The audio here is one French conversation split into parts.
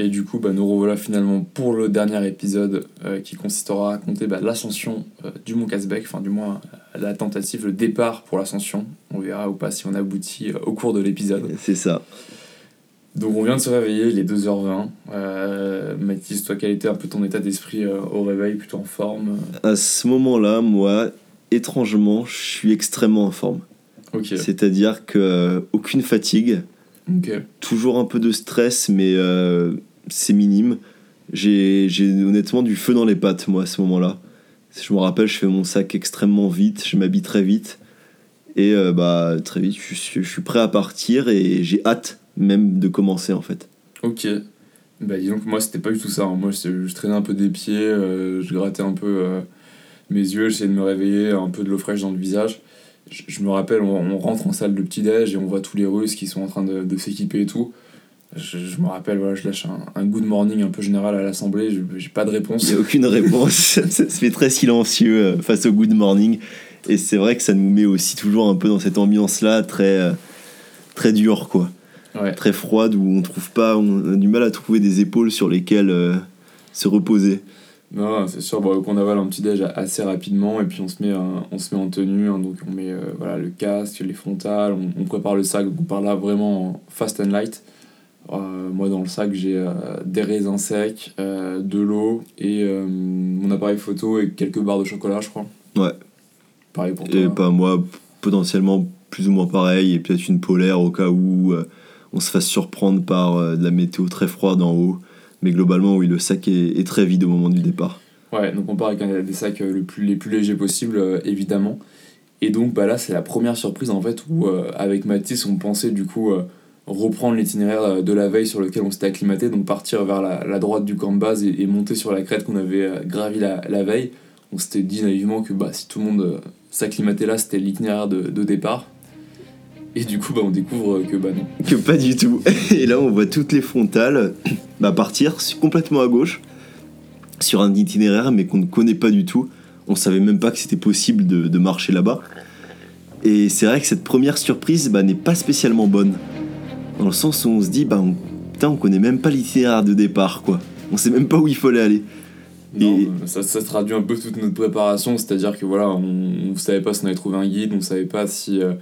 Et du coup, bah, nous revoilà finalement pour le dernier épisode euh, qui consistera à raconter bah, l'ascension euh, du Mont Casbec, enfin du moins euh, la tentative, le départ pour l'ascension. On verra ou pas si on aboutit au cours de l'épisode. C'est ça. Donc on vient de se réveiller, il est 2h20. Mathis, toi, quel était un peu ton état d'esprit au réveil, plutôt en forme? À ce moment-là, moi, étrangement, je suis extrêmement en forme. C'est-à-dire que aucune fatigue. Toujours un peu de stress, mais c'est minime. J'ai honnêtement du feu dans les pattes, moi, à ce moment-là. Je me rappelle, je fais mon sac extrêmement vite, je m'habille très vite. Et euh, bah, très vite, je, suis prêt à partir et j'ai hâte même de commencer, en fait. Ok. Bah, disons que moi, c'était pas du tout ça. Hein. Moi, je, traînais un peu des pieds, euh, je grattais un peu euh, mes yeux, j'essayais de me réveiller, un peu de l'eau fraîche dans le visage. Je, me rappelle, on, rentre en salle de petit-déj et on voit tous les Russes qui sont en train de, de s'équiper et tout. Je, me rappelle, voilà, je lâche un, good morning un peu général à l'Assemblée, j'ai pas de réponse. Il n'y a aucune réponse, ça, se fait très silencieux euh, face au good morning. Et c'est vrai que ça nous met aussi toujours un peu dans cette ambiance-là, très, euh, très dure, quoi. Très froide, où on trouve pas, on a du mal à trouver des épaules sur lesquelles euh, se reposer. Non, c'est sûr bon, qu'on avale un petit déj assez rapidement et puis on se met, on se met en tenue, hein, donc on met voilà, le casque, les frontales, on, on, prépare le sac, donc on part là vraiment fast and light. Euh, moi, dans le sac, j'ai euh, des raisins secs, euh, de l'eau et mon appareil photo et quelques barres de chocolat, je crois. Ouais. Pareil pour toi. Et pas moi, potentiellement plus ou moins pareil, et peut-être une polaire au cas où on se fasse surprendre par de la météo très froide en haut. Mais globalement, oui, le sac est, très vide au moment du départ. Ouais, donc on part avec des sacs le plus, les plus légers possibles, évidemment. Et donc bah là, c'est la première surprise en fait où avec Mathis, on pensait du coup reprendre l'itinéraire euh, de la veille sur lequel on s'était acclimaté, donc partir vers la, droite du camp de base et, monter sur la crête qu'on avait euh, gravi la, veille. On s'était dit naïvement que bah, si tout le monde euh, s'acclimatait là, c'était l'itinéraire de, départ. Et du coup, bah, on découvre que bah non. Que pas du tout. Et là, on voit toutes les frontales bah, partir complètement à gauche sur un itinéraire, mais qu'on ne connaît pas du tout. On savait même pas que c'était possible de, de marcher là-bas. Et c'est vrai que cette première surprise bah, n'est pas spécialement bonne. Dans le sens où on se dit, bah, on, putain, on connaît même pas l'itinéraire de départ, quoi. On sait même pas où il fallait aller. et... ça, ça, traduit un peu toute notre préparation, c'est-à-dire que voilà, on, on savait pas si on avait trouvé un guide, on savait pas si. Euh,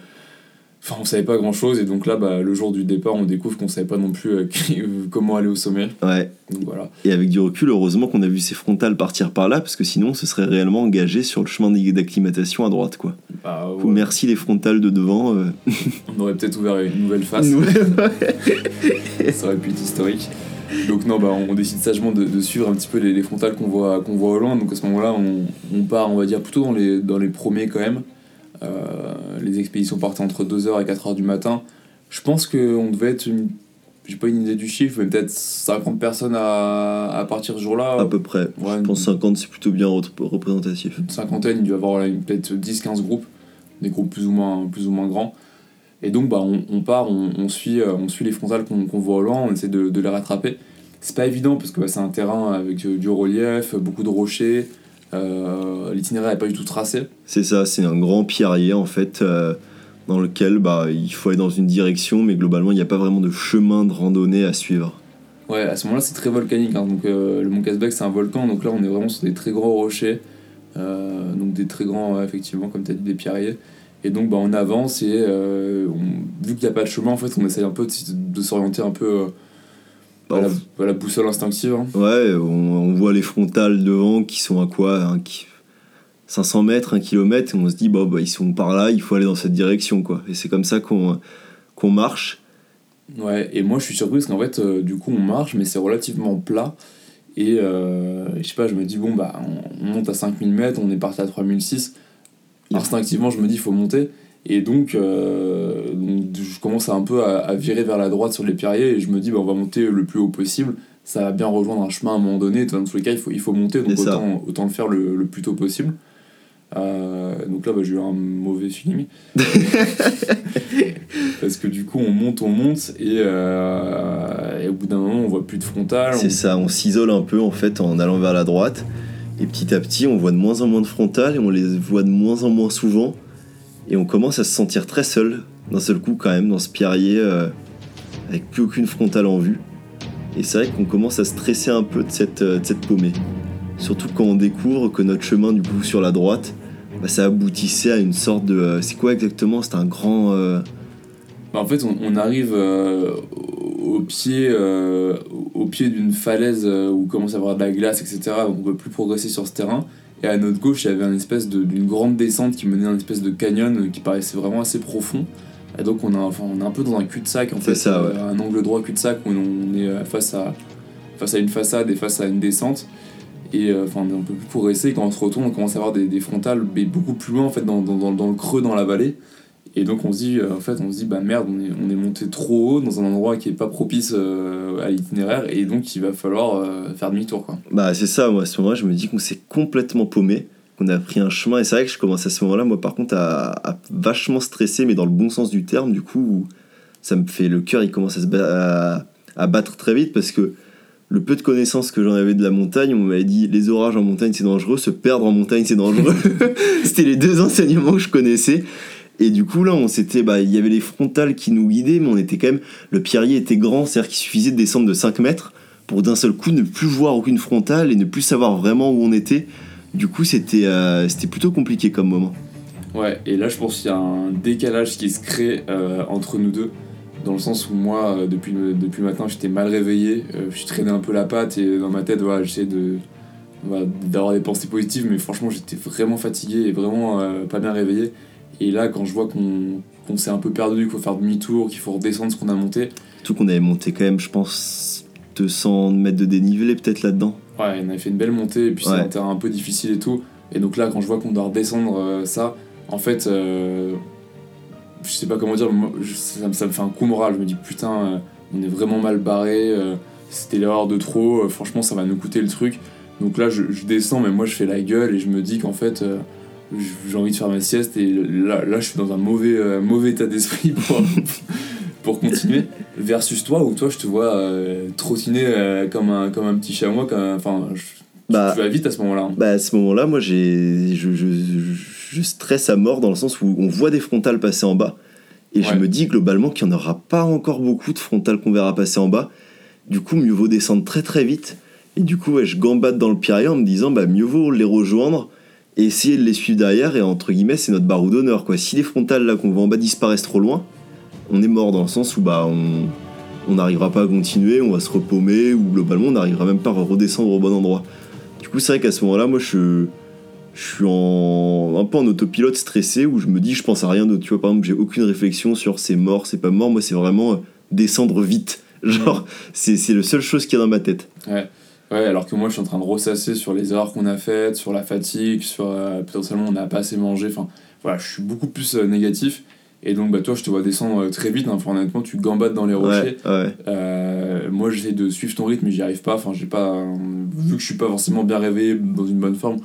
Enfin, on savait pas grand chose, et donc là, bah, le jour du départ, on découvre qu'on savait pas non plus euh, comment aller au sommet. Ouais. Donc voilà. Et avec du recul, heureusement qu'on a vu ces frontales partir par là, parce que sinon, ce serait réellement engagé sur le chemin d'acclimatation à droite, quoi. Bah, Merci les frontales de devant. Euh. on aurait peut-être ouvert une nouvelle face. Ça aurait pu être historique. Donc non, bah, on décide sagement de, suivre un petit peu les, frontales qu'on voit, qu'on voit au loin. Donc à ce moment-là, on, on, part, on va dire, plutôt dans les, dans les premiers quand même. Euh, les expéditions partaient entre 2h et 4h du matin. Je pense qu'on devait être une. J'ai pas une idée du chiffre, mais peut-être 50 personnes à, à partir ce jour-là. À peu près. je pense 50, c'est plutôt bien représentatif. Une cinquantaine, il doit y avoir peut-être 10-15 groupes, des groupes plus ou moins, plus ou moins grands. Et donc, bah, on, on part, on, on, suit, euh, on suit les frontales qu'on voit au loin, on essaie de, de les rattraper. C'est pas évident parce que bah, c'est un terrain avec du relief, beaucoup de rochers, euh, l'itinéraire n'est pas du tout tracé. C'est ça, c'est un grand pierrier en fait, euh, dans lequel bah, il faut aller dans une direction, mais globalement il n'y a pas vraiment de chemin de randonnée à suivre. Ouais, à ce moment-là c'est très volcanique. Hein. donc, euh, le Mont Casbec c'est un volcan, donc là on est vraiment sur des très gros rochers, donc des très grands, effectivement, comme tu as dit, des pierriers. Et donc bah, on avance et vu qu'il n'y a pas de chemin, en fait on essaye un peu de s'orienter un peu bah, la, boussole instinctive. Hein. Ouais, on, voit les frontales devant qui sont à quoi 500 mètres, 1 km, et on se dit, bah, bah, ils sont par là, il faut aller dans cette direction. quoi. Et c'est comme ça qu'on qu'on marche. Ouais, et moi je suis surpris parce qu'en fait, euh, du coup, on marche, mais c'est relativement plat. Et euh, je sais pas, je me dis, bon, bah, on, monte à 5000 mètres, on est parti à 3006. Instinctivement, je me dis, il faut monter. Et donc, euh, je commence un peu à, virer vers la droite sur les pierriers et je me dis, bah, on va monter le plus haut possible. Ça va bien rejoindre un chemin à un moment donné. Dans tous les cas, il faut, il faut monter, donc autant, autant, le faire le, plus tôt possible. Euh, donc là, bah, j'ai eu un mauvais feeling. Parce que du coup, on monte, on monte, et, euh, et au bout d'un moment, on voit plus de frontal. C'est ça, on s'isole un peu en fait en allant vers la droite. Et petit à petit, on voit de moins en moins de frontales et on les voit de moins en moins souvent. Et on commence à se sentir très seul d'un seul coup quand même dans ce pierrier euh, avec plus aucune frontale en vue. Et c'est vrai qu'on commence à stresser un peu de cette, de cette paumée. Surtout quand on découvre que notre chemin du coup sur la droite, bah, ça aboutissait à une sorte de... Euh, c'est quoi exactement? C'était un grand... Euh, bah, en fait on, arrive euh, au pied, pied d'une falaise où commence à avoir de la glace, etc. Donc on peut plus progresser sur ce terrain. Et à notre gauche, il y avait une espèce d'une grande descente qui menait à une espèce de canyon qui paraissait vraiment assez profond. Et donc on, a, enfin, on est un peu dans un cul-de-sac, en fait, ça, un angle droit cul-de-sac où on est face à, face à une façade et face à une descente. Et euh, enfin, on peut plus progresser. quand on se retourne, on commence à avoir des, des frontales mais beaucoup plus loin, en fait, dans, dans, dans, le creux, dans la vallée. Et donc on se dit, euh, en fait, on se dit, bah merde, on est, on est monté trop haut dans un endroit qui est pas propice euh, à l'itinéraire, et donc il va falloir faire demi-tour, quoi. Bah c'est ça, moi, à ce moment-là, je me dis qu'on s'est complètement paumé, qu'on a pris un chemin, et c'est vrai que je commence à ce moment-là, moi, par contre, à, vachement stresser, mais dans le bon sens du terme, du coup, ça me fait le cœur, il commence à battre très vite, parce que le peu de connaissances que j'en avais de la montagne, on m'avait dit les orages en montagne c'est dangereux, se perdre en montagne c'est dangereux. C'était les deux enseignements que je connaissais. Et du coup là, on s'était, bah, il y avait les frontales qui nous guidaient, mais on était quand même, le pierrier était grand, c'est-à-dire qu'il suffisait de descendre de 5 mètres pour d'un seul coup ne plus voir aucune frontale et ne plus savoir vraiment où on était. Du coup, c'était euh, c'était plutôt compliqué comme moment. Ouais, et là je pense qu'il y a un décalage qui se crée euh, entre nous deux dans le sens où moi, euh, depuis, depuis le matin, j'étais mal réveillé, je traînais un peu la patte et dans ma tête, voilà, j'essayais de, d'avoir des pensées positives, mais franchement, j'étais vraiment fatigué et vraiment pas bien réveillé. Et là, quand je vois qu'on s'est un peu perdu, qu'il faut faire demi-tour, qu'il faut redescendre ce qu'on a monté. Tout qu'on avait monté quand même, je pense, 200 mètres de dénivelé peut-être là-dedans. Ouais, on avait fait une belle montée et puis c'est un terrain un peu difficile et tout. Et donc là, quand je vois qu'on doit redescendre ça, en fait, je sais pas comment dire, ça, me fait un coup moral. Je me dis putain, euh, on est vraiment mal barré, euh, c'était l'erreur de trop, euh, franchement ça va nous coûter le truc. Donc là je, descends, mais moi je fais la gueule et je me dis qu'en fait j'ai envie de faire ma sieste et là, là je suis dans un mauvais, mauvais état d'esprit pour, pour continuer. Versus toi où toi je te vois trottiner comme, un, comme un petit chamois, enfin bah, tu vas vite à ce moment-là. Hein. Bah à ce moment-là, moi j'ai je, je, je, stresse à mort dans le sens où on voit des frontales passer en bas. Et je me dis globalement qu'il n'y en aura pas encore beaucoup de frontales qu'on verra passer en bas. Du coup, mieux vaut descendre très très vite. Et du coup, je gambade dans le Pierre en me disant bah mieux vaut les rejoindre et essayer de les suivre derrière. Et entre guillemets, c'est notre barreau d'honneur. quoi. Si les frontales là qu'on voit en bas disparaissent trop loin, on est mort dans le sens où bah on on n'arrivera pas à continuer, on va se repaumer, ou globalement on n'arrivera même pas à redescendre au bon endroit. Du coup, c'est vrai qu'à ce moment-là, moi, je, je suis en, un peu en autopilote stressé où je me dis, je pense à rien d'autre. Tu vois, par exemple, j'ai aucune réflexion sur c'est mort, c'est pas mort. Moi, c'est vraiment euh, descendre vite. Genre, c'est, c'est la seule chose qui est dans ma tête. Ouais. Ouais, alors que moi, je suis en train de ressasser sur les erreurs qu'on a faites, sur la fatigue, sur euh, potentiellement on n'a pas assez mangé. Enfin, voilà, je suis beaucoup plus euh, négatif. Et donc, bah, toi, je te vois descendre euh, très vite. Hein. Enfin, honnêtement, tu gambades dans les rochers. Euh, moi, j'essaie de suivre ton rythme, mais j'y arrive pas. Enfin, j'ai pas. Vu que je suis pas forcément bien réveillé, dans une bonne forme,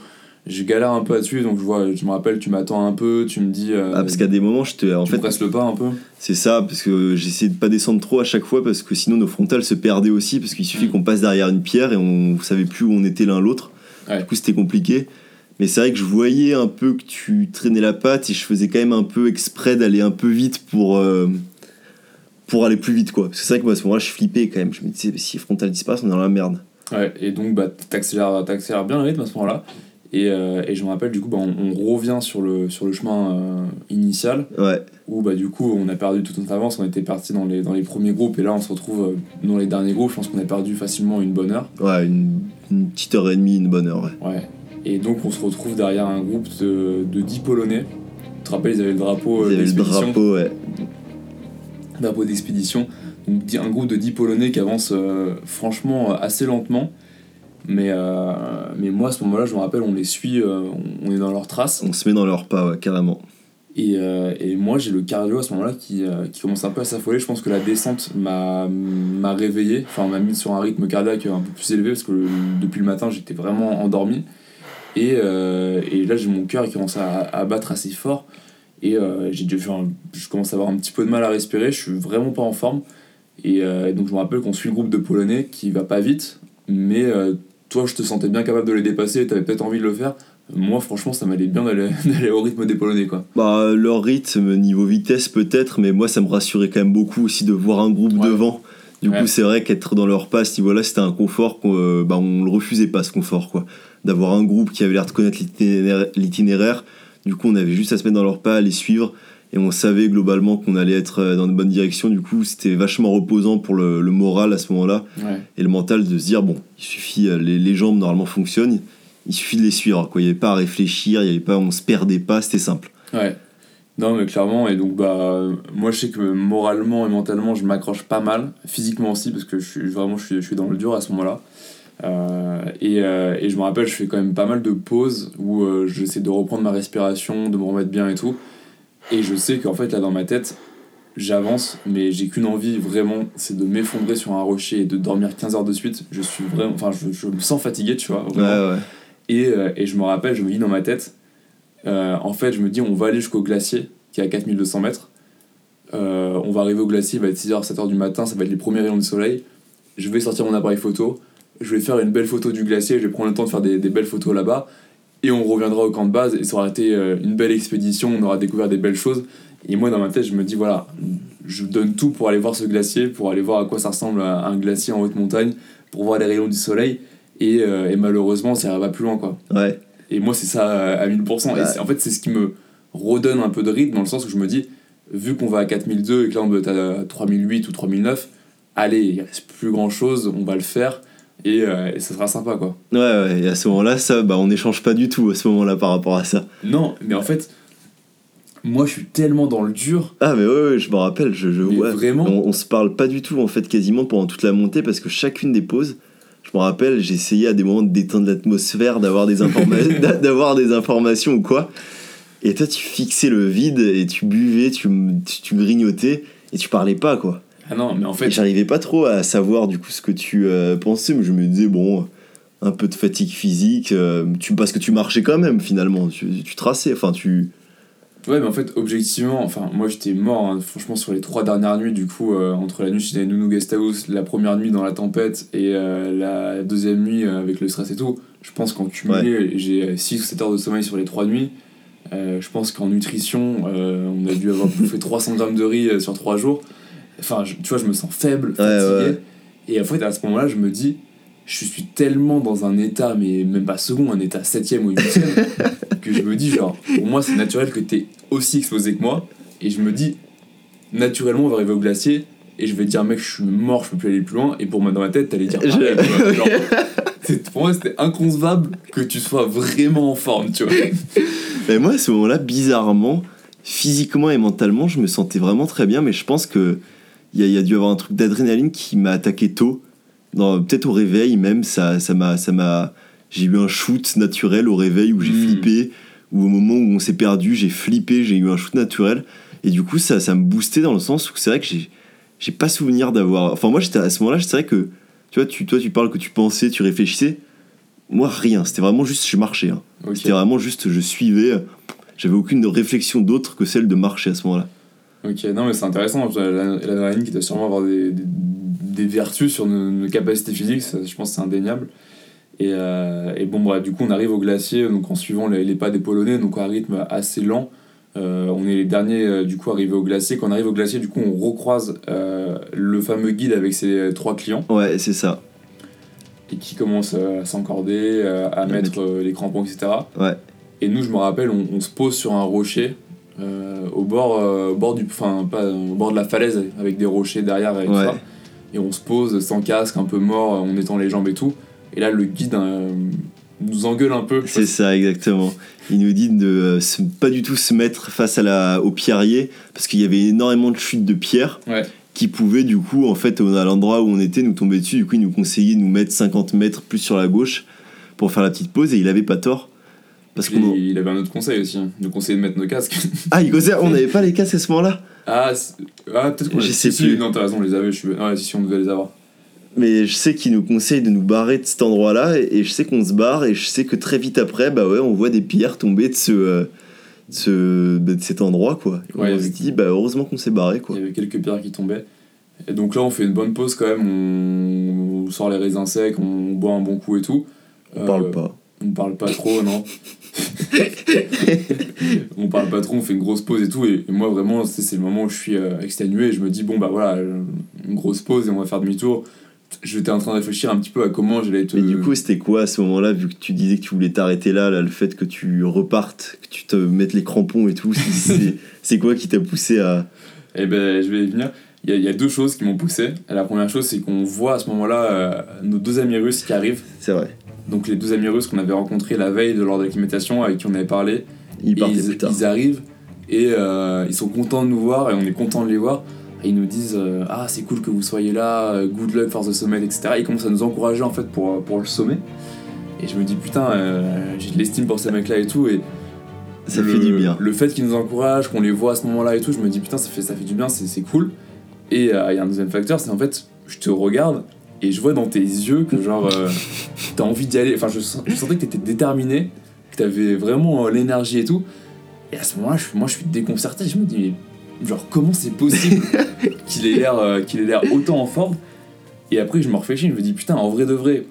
je galère un peu à suivre. Donc, je vois, je me rappelle, tu m'attends un peu, tu me dis. Euh, ah, parce qu'à des moments, je te. En tu fait, presses le pas un peu. C'est ça, parce que j'essaie de pas descendre trop à chaque fois, parce que sinon, nos frontales se perdaient aussi, parce qu'il suffit mm. qu'on passe derrière une pierre et on savait plus où on était l'un l'autre. Du coup, c'était compliqué. Mais c'est vrai que je voyais un peu que tu traînais la patte et je faisais quand même un peu exprès d'aller un peu vite pour, euh, pour aller plus vite, quoi. c'est vrai que moi, à ce moment-là, je flippais quand même. Je me disais, si frontal disparaît, on est dans la merde. Ouais, et donc, bah, t'accélères, t'accélères bien le rythme à ce moment-là. Et, euh, et, je me rappelle, du coup, bah, on, revient sur le, sur le chemin euh, initial. Ouais. Où, bah, du coup, on a perdu toute notre avance. On était parti dans les, dans les premiers groupes. Et là, on se retrouve dans les derniers groupes. Je pense qu'on a perdu facilement une bonne heure. Ouais, une, une petite heure et demie, une bonne heure, ouais. Ouais. Et donc on se retrouve derrière un groupe de, de 10 Polonais. Tu te rappelles, ils avaient le drapeau euh, d'expédition. Le drapeau, ouais. Drapeau d'expédition. Donc un groupe de 10 Polonais qui avance euh, franchement assez lentement. Mais, euh, mais moi à ce moment-là, je me rappelle, on les suit, on est dans leurs traces. On se met dans leurs pas, ouais, carrément. Et, et, moi j'ai le cardio à ce moment-là qui, qui commence un peu à s'affoler. Je pense que la descente m'a réveillé, enfin m'a mis sur un rythme cardiaque un peu plus élevé parce que depuis le matin j'étais vraiment endormi. Et, euh, et là, j'ai mon cœur qui commence à, à, battre assez fort. Et euh, j'ai je commence à avoir un petit peu de mal à respirer. Je suis vraiment pas en forme. Et, euh, donc, je me rappelle qu'on suit le groupe de Polonais qui va pas vite. Mais toi, je te sentais bien capable de les dépasser. Tu avais peut-être envie de le faire. Moi, franchement, ça m'allait bien d'aller au rythme des Polonais. Quoi. Bah, leur rythme, niveau vitesse peut-être, mais moi, ça me rassurait quand même beaucoup aussi de voir un groupe devant Du coup, c'est vrai qu'être dans leur repas à ce niveau-là, c'était un confort qu'on euh, bah, on le refusait pas, ce confort, quoi. D'avoir un groupe qui avait l'air de connaître l'itinéraire. Du coup, on avait juste à se mettre dans leur pas, les suivre, et on savait globalement qu'on allait être euh, dans de bonnes directions. Du coup, c'était vachement reposant pour le, moral à ce moment-là, et le mental de se dire bon, il suffit, euh, les, les, jambes normalement fonctionnent, il suffit de les suivre. Quoi. Il n'y avait pas à réfléchir, il y avait pas, on se perdait pas, c'était simple. Ouais. Non, mais clairement, et donc, bah, moi, je sais que moralement et mentalement, je m'accroche pas mal, physiquement aussi, parce que je suis vraiment, je suis, je suis dans le dur à ce moment-là. Euh, et, euh, et, je me rappelle, je fais quand même pas mal de pauses où euh, j'essaie de reprendre ma respiration, de me remettre bien et tout. Et je sais qu'en fait, là, dans ma tête, j'avance, mais j'ai qu'une envie vraiment, c'est de m'effondrer sur un rocher et de dormir 15 heures de suite. Je suis vraiment, enfin, je, je me sens fatigué, tu vois. Ouais, ouais. Et, et je me rappelle, je me dis dans ma tête, euh, en fait, je me dis, on va aller jusqu'au glacier, qui est à 4200 mètres. Euh, on va arriver au glacier, il va être 6h, 7h du matin, ça va être les premiers rayons du soleil. Je vais sortir mon appareil photo, je vais faire une belle photo du glacier, je vais prendre le temps de faire des, belles photos là-bas, et on reviendra au camp de base, et ça aura été euh, une belle expédition, on aura découvert des belles choses. Et moi, dans ma tête, je me dis, voilà, je donne tout pour aller voir ce glacier, pour aller voir à quoi ça ressemble un glacier en haute montagne, pour voir les rayons du soleil, et, et malheureusement, ça va plus loin, quoi. Ouais. Et moi, c'est ça à 1000%. Et en fait, c'est ce qui me redonne un peu de rythme dans le sens où je me dis, vu qu'on va à 4002 et que là on doit être à 3008 ou 3009, allez, il reste plus grand chose, on va le faire. Et, euh, ça sera sympa quoi. Ouais, ouais, et à ce moment-là, ça, bah, on n'échange pas du tout à ce moment-là par rapport à ça. Non, mais en fait, moi je suis tellement dans le dur. Ah, mais ouais, ouais je me rappelle, je, je vraiment. On, on, se parle pas du tout en fait, quasiment pendant toute la montée parce que chacune des pauses, je me rappelle, j'essayais à des moments de détendre l'atmosphère, d'avoir des, d'avoir des informations ou quoi. Et toi, tu fixais le vide et tu buvais, tu, tu, grignotais et tu parlais pas, quoi. Ah non, mais en fait. J'arrivais pas trop à savoir du coup ce que tu euh, pensais, mais je me disais, bon, un peu de fatigue physique, euh, tu, parce que tu marchais quand même finalement, tu, tu traçais, enfin tu Ouais, mais en fait, objectivement, enfin, moi j'étais mort, hein, franchement, sur les trois dernières nuits, du coup, euh, entre la nuit chez Nounou Guest House, la première nuit dans la tempête et euh, la deuxième nuit avec le stress et tout, je pense qu'en cumulé, j'ai 6 ou 7 heures de sommeil sur les trois nuits. je pense qu'en nutrition, on a dû avoir bouffé 300 grammes de riz sur trois jours. Enfin, tu vois, je me sens faible, fatigué. Et en fait, à ce moment-là, je me dis, je suis tellement dans un état, mais même pas second, un état septième ou huitième, que je me dis, genre, pour moi, c'est naturel que t'es aussi exposé que moi. Et je me dis, naturellement, on va arriver au glacier, et je vais dire, mec, je suis mort, je peux plus aller plus loin. Et pour moi, dans ma tête, t'allais dire pareil, genre, pour moi, c'était inconcevable que tu sois vraiment en forme, tu vois. Mais moi, à ce moment-là, bizarrement, physiquement et mentalement, je me sentais vraiment très bien, mais je pense que il y, y, a dû avoir un truc d'adrénaline qui m'a attaqué tôt peut-être au réveil même, ça, ça m'a, ça m'a, j'ai eu un shoot naturel au réveil où j'ai hmm. flippé, ou au moment où on s'est perdu, j'ai flippé, j'ai eu un shoot naturel. Et du coup, ça, ça me boostait dans le sens où c'est vrai que j'ai, j'ai pas souvenir d'avoir. Enfin, moi, j'étais à ce moment-là, c'est vrai que, tu vois, tu, toi, tu parles que tu pensais, tu réfléchissais. Moi, rien. C'était vraiment juste, je marchais. Hein. C'était vraiment juste, je suivais. J'avais aucune réflexion d'autre que celle de marcher à ce moment-là. Ok, non, mais c'est intéressant. L'adrénaline qui doit sûrement avoir des, des, vertus sur nos, capacités physiques, je pense que c'est indéniable. Et, euh, et, bon, bah, du coup, on arrive au glacier donc en suivant les, pas des Polonais, donc à un rythme assez lent. Euh, on est les derniers euh, du coup arrivés au glacier. Quand on arrive au glacier, du coup, on recroise le fameux guide avec ses trois clients. Ouais, c'est ça. Et qui commence à s'encorder, à mettre les crampons, etc. Ouais. Et nous, je me rappelle, on, on se pose sur un rocher euh, au bord, euh, bord du, enfin pas au bord de la falaise avec des rochers derrière et ça. Et on se pose sans casque, un peu mort, en étend les jambes et tout. Et là, le guide euh, nous engueule un peu. C'est ça, exactement. Il nous dit de pas du tout se mettre face à la, au pierrier parce qu'il y avait énormément de chutes de pierres. qui pouvaient du coup en fait à l'endroit où on était nous tomber dessus du coup il nous conseillait de nous mettre 50 mètres plus sur la gauche pour faire la petite pause et il avait pas tort parce il, avait un autre conseil aussi, hein. il nous conseillait de mettre nos casques. Ah, il conseillait, on n'avait pas les casques à ce moment-là Ah, ah peut-être qu'on Je sais plus. non, t'as raison, on les avait, je suis... ouais, si, on devait les avoir. Mais je sais qu'il nous conseille de nous barrer de cet endroit-là, et, je sais qu'on se barre, et je sais que très vite après, bah ouais, on voit des pierres tomber de ce. Euh, de, ce, de cet endroit quoi. on se dit bah heureusement qu'on s'est barré quoi. Il y avait quelques pierres qui tombaient. Et donc là on fait une bonne pause quand même, on, sort les raisins secs, on boit un bon coup et tout. On parle euh, pas. On parle pas trop, non. on parle pas trop, on fait une grosse pause et tout. Et, moi, vraiment, c'est le moment où je suis euh, exténué. Et je me dis, bon, bah voilà, une grosse pause et on va faire demi-tour. J'étais en train de réfléchir un petit peu à comment j'allais te. Mais du coup, c'était quoi à ce moment-là, vu que tu disais que tu voulais t'arrêter là, là, le fait que tu repartes, que tu te mettes les crampons et tout, c'est quoi qui t'a poussé à. Eh ben, je vais y venir. Il y, a, deux choses qui m'ont poussé. La première chose, c'est qu'on voit à ce moment-là euh, nos deux amis russes qui arrivent. C'est vrai. Donc les deux amis russes qu'on avait rencontrés la veille de lors de l'acclimatation, avec qui on avait parlé. Ils, ils, arrivent et euh, ils sont contents de nous voir et on est content de les voir. Et ils nous disent euh, Ah, c'est cool que vous soyez là, good luck for the summit, etc. ils commencent à nous encourager en fait pour, pour le sommet. Et je me dis Putain, j'ai de l'estime pour ces mecs-là et tout. Et ça fait du bien. Le fait qu'ils nous encouragent, qu'on les voit à ce moment-là et tout, je me dis Putain, ça fait, ça fait du bien, c'est cool. Et euh, il y a un deuxième facteur, c'est en fait, je te regarde et je vois dans tes yeux que genre euh, t'as envie d'y aller. Enfin, je, sentais que t'étais déterminé, que t'avais vraiment euh, l'énergie et tout. Et à ce moment-là, moi, je suis déconcerté. Je me dis, mais genre, comment c'est possible qu'il ait l'air qu'il ait l'air autant en forme? Et après, je me réfléchis, je me dis, putain, en vrai de vrai,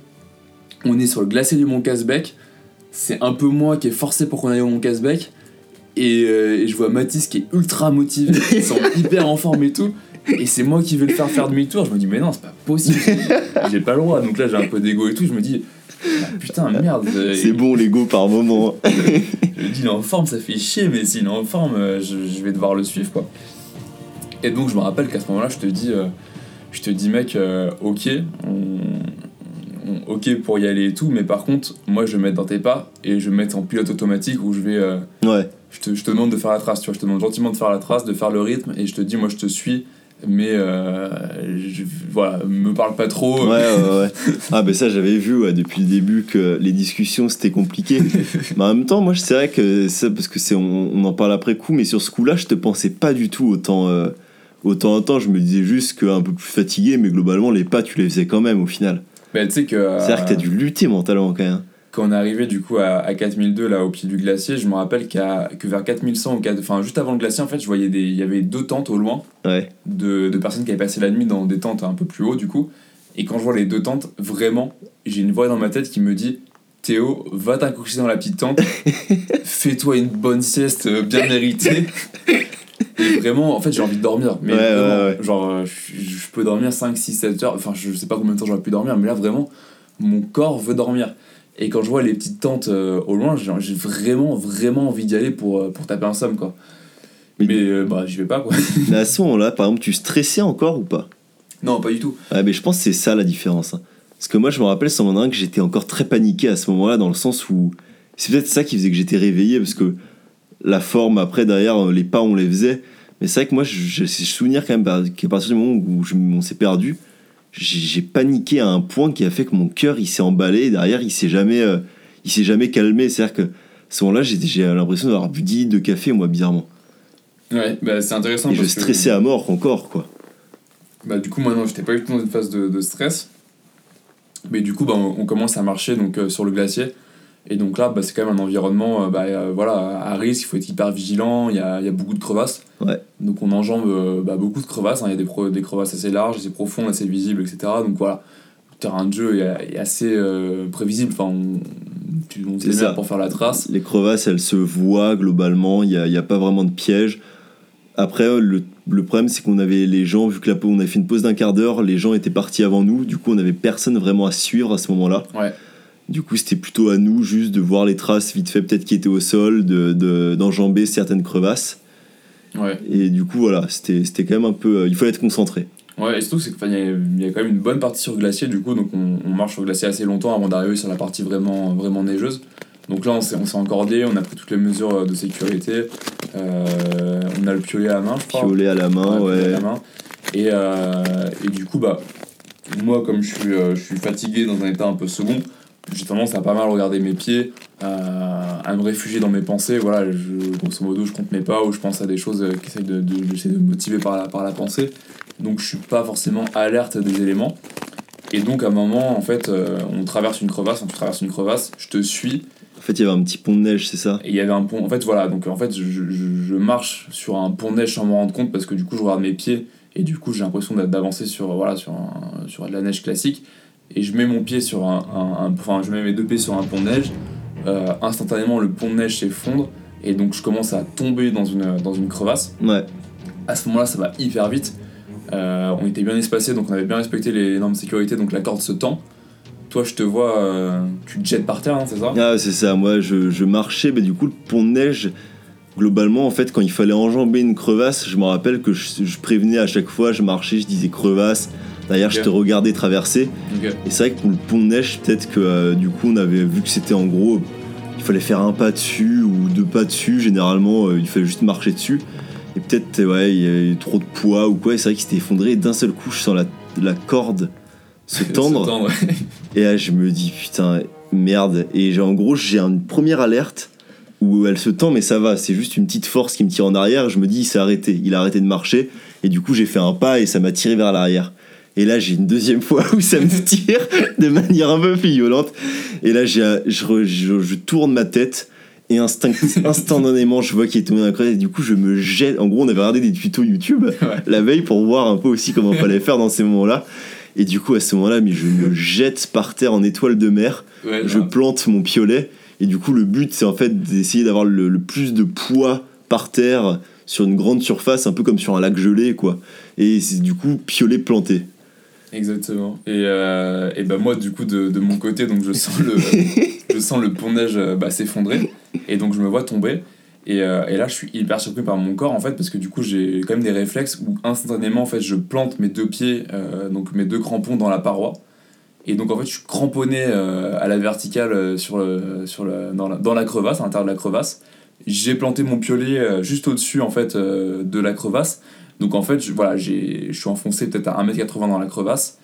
on est sur le glacier du Mont Casbec. C'est un peu moi qui est forcé pour qu'on aille au Mont Casbec. Et, et, je vois Mathis qui est ultra motivé, qui semble hyper en forme et tout et c'est moi qui vais le faire faire demi-tour. Je me dis, mais non, c'est pas possible. J'ai pas le droit. Donc là, j'ai un peu d'ego et tout. Je me dis, ah, putain, merde. C'est bon l'ego par moment. je me dis, il est en forme, ça fait chier, mais s'il est en forme, euh, je, vais devoir le suivre, quoi. Et donc, je me rappelle qu'à ce moment-là, je te dis, euh, je te dis, mec, euh, ok, ok pour y aller et tout, mais par contre, moi, je vais mettre dans tes pas et je vais mettre en pilote automatique où je vais. ouais. Je te, je te demande de faire la trace, tu vois. Je te demande gentiment de faire la trace, de faire le rythme, et je te dis, moi, je te suis mais euh, je, voilà, me parle pas trop. Ouais, ouais, ouais. Ah, ben ça, j'avais vu ouais, depuis le début que les discussions c'était compliqué. mais en même temps, moi, c'est vrai que ça, parce que c'est, on, en parle après coup, mais sur ce coup-là, je te pensais pas du tout autant. Euh, autant en temps, je me disais juste qu'un peu plus fatigué, mais globalement, les pas, tu les faisais quand même au final. Ben, tu sais que. C'est-à-dire que t'as dû lutter mentalement quand même quand on est arrivé du coup à, à 4002 là au pied du glacier, je me rappelle qu'à, que vers 4100 ou 4, enfin juste avant le glacier en fait, je voyais des il y avait deux tentes au loin de, de, personnes qui avaient passé la nuit dans des tentes un peu plus haut du coup. Et quand je vois les deux tentes, vraiment, j'ai une voix dans ma tête qui me dit Théo, va t'accoucher dans la petite tente, fais-toi une bonne sieste bien méritée. Et vraiment, en fait, j'ai envie de dormir. Mais vraiment, genre, euh, je, je, peux dormir 5, 6, 7 heures. Enfin, je sais pas combien de temps j'aurais pu dormir, mais là, vraiment, mon corps veut dormir. Et quand je vois les petites tentes euh, au loin, j'ai vraiment, vraiment envie d'y aller pour, euh, pour taper un somme, quoi. Mais, euh, bah, j'y vais pas, quoi. Mais à ce moment-là, par exemple, tu stressais encore ou pas? Non, pas du tout. Ah, mais je pense que c'est ça la différence. Hein. Parce que moi, je me rappelle, ce moment-là, que j'étais encore très paniqué à ce moment-là, dans le sens où. C'est peut-être ça qui faisait que j'étais réveillé, parce que la forme, après, derrière, les pas, on les faisait. Mais c'est vrai que moi, j'ai souvenir quand même qu'à partir du moment où on s'est perdu, j'ai paniqué à un point qui a fait que mon cœur il s'est emballé. Et derrière il s'est jamais euh, il s'est jamais calmé. C'est à dire que à ce moment là j'ai l'impression d'avoir bu 10 de café moi bizarrement. Ouais bah c'est intéressant et je stressais à mort encore quoi. Bah du coup moi non j'étais pas du tout dans une phase de, de stress. Mais du coup bah, on, commence à marcher donc euh, sur le glacier et donc là, bah, c'est quand même un environnement euh, bah, euh, voilà, à risque, il faut être hyper vigilant, il y a, y a, beaucoup de crevasses. Ouais. Donc on enjambe euh, bah, beaucoup de crevasses, hein. il y a des, des, crevasses assez larges, assez profondes, assez visibles, etc. Donc voilà, le terrain de jeu est, assez prévisible, enfin, on, tu, on sait pour faire la trace. Les crevasses, elles se voient globalement, il n'y a, y a, pas vraiment de piège. Après, le, le problème, c'est qu'on avait les gens, vu que la, on avait fait une pause d'un quart d'heure, les gens étaient partis avant nous, du coup on n'avait personne vraiment à suivre à ce moment-là. Ouais. Du coup, c'était plutôt à nous juste de voir les traces vite fait, peut-être qui étaient au sol, d'enjamber de, certaines crevasses. Ouais. Et du coup, voilà, c'était quand même un peu. Euh, il fallait être concentré. Ouais, et surtout, c'est qu'il y, y, a quand même une bonne partie sur glacier, du coup, donc on, marche sur glacier assez longtemps avant d'arriver sur la partie vraiment, vraiment neigeuse. Donc là, on s'est encordé, on a pris toutes les mesures euh, de sécurité. Euh, on a le piolet à la main, je crois. Piolet à la main, ouais. À la main. Et, et, du coup, bah, moi, comme je suis, je suis fatigué dans un état un peu second, j'ai tendance à pas mal regarder mes pieds, à, me réfugier dans mes pensées. Voilà, je, grosso modo, je compte mes pas ou je pense à des choses qui essayent de, de, de me motiver par la, par la pensée. Donc je suis pas forcément alerte des éléments. Et donc à un moment, en fait, euh, on traverse une crevasse, on traverse une crevasse, je te suis. En fait, il y avait un petit pont de neige, c'est ça? Il y avait un pont. En fait, voilà, donc en fait, je, je, je, marche sur un pont de neige sans me rendre compte parce que du coup, je regarde mes pieds et du coup, j'ai l'impression d'avancer sur, voilà, sur, sur de la neige classique et je mets mon pied sur un, enfin je mets mes deux pieds sur un pont de neige. Euh, instantanément le pont de neige s'effondre. Et donc je commence à tomber dans une dans une crevasse. Ouais. À ce moment là ça va hyper vite. On était bien espacés, donc on avait bien respecté les normes de sécurité, donc la corde se tend. Toi, je te vois, tu te jettes par terre, hein, c'est ça? Ah, c'est ça. Moi, je, je marchais, mais du coup, le pont de neige, globalement, en fait, quand il fallait enjamber une crevasse, je me rappelle que je, prévenais à chaque fois, je marchais, je disais crevasse. D'ailleurs, je te regardais traverser. Et c'est vrai que pour le pont de neige, peut-être que euh, du coup, on avait vu que c'était en gros, il fallait faire un pas dessus ou deux pas dessus. Généralement, euh, il fallait juste marcher dessus. Et peut-être, ouais, il y avait trop de poids ou quoi. Et c'est vrai qu'il s'était effondré. D'un seul coup, je sens la, la corde se tendre. et là, je me dis, putain, merde. Et en gros, j'ai une première alerte où elle se tend, mais ça va, c'est juste une petite force qui me tire en arrière. Je me dis, il s'est arrêté, il a arrêté de marcher, et du coup, j'ai fait un pas et ça m'a tiré vers l'arrière. Et là, j'ai une deuxième fois où ça me tire de manière un peu violente. Et là, je, je, tourne ma tête et instantanément, je vois qu'il est tombé dans la crevasse. Et du coup, je me jette. En gros, on avait regardé des tutos YouTube la veille pour voir un peu aussi comment fallait faire dans ces moments-là. Et du coup, à ce moment-là, mais je me jette par terre en étoile de mer. je plante mon piolet et du coup, le but, c'est en fait d'essayer d'avoir le, plus de poids par terre sur une grande surface, un peu comme sur un lac gelé, quoi. Et c'est du coup piolet planté. Exactement. Et, euh, et ben moi, du coup, de, de, mon côté, donc je sens le, je sens le pont de neige euh, bah, s'effondrer. Et donc, je me vois tomber. Et, euh, et, là, je suis hyper surpris par mon corps, en fait, parce que du coup, j'ai quand même des réflexes où instantanément, en fait, je plante mes deux pieds, donc mes deux crampons dans la paroi. Et donc en fait, je suis cramponné à la verticale sur le, sur le, dans, la, dans la crevasse, à l'intérieur de la crevasse. J'ai planté mon piolet juste au-dessus en fait de la crevasse. Donc en fait, je, voilà, je suis enfoncé peut-être à 1m80 dans la crevasse.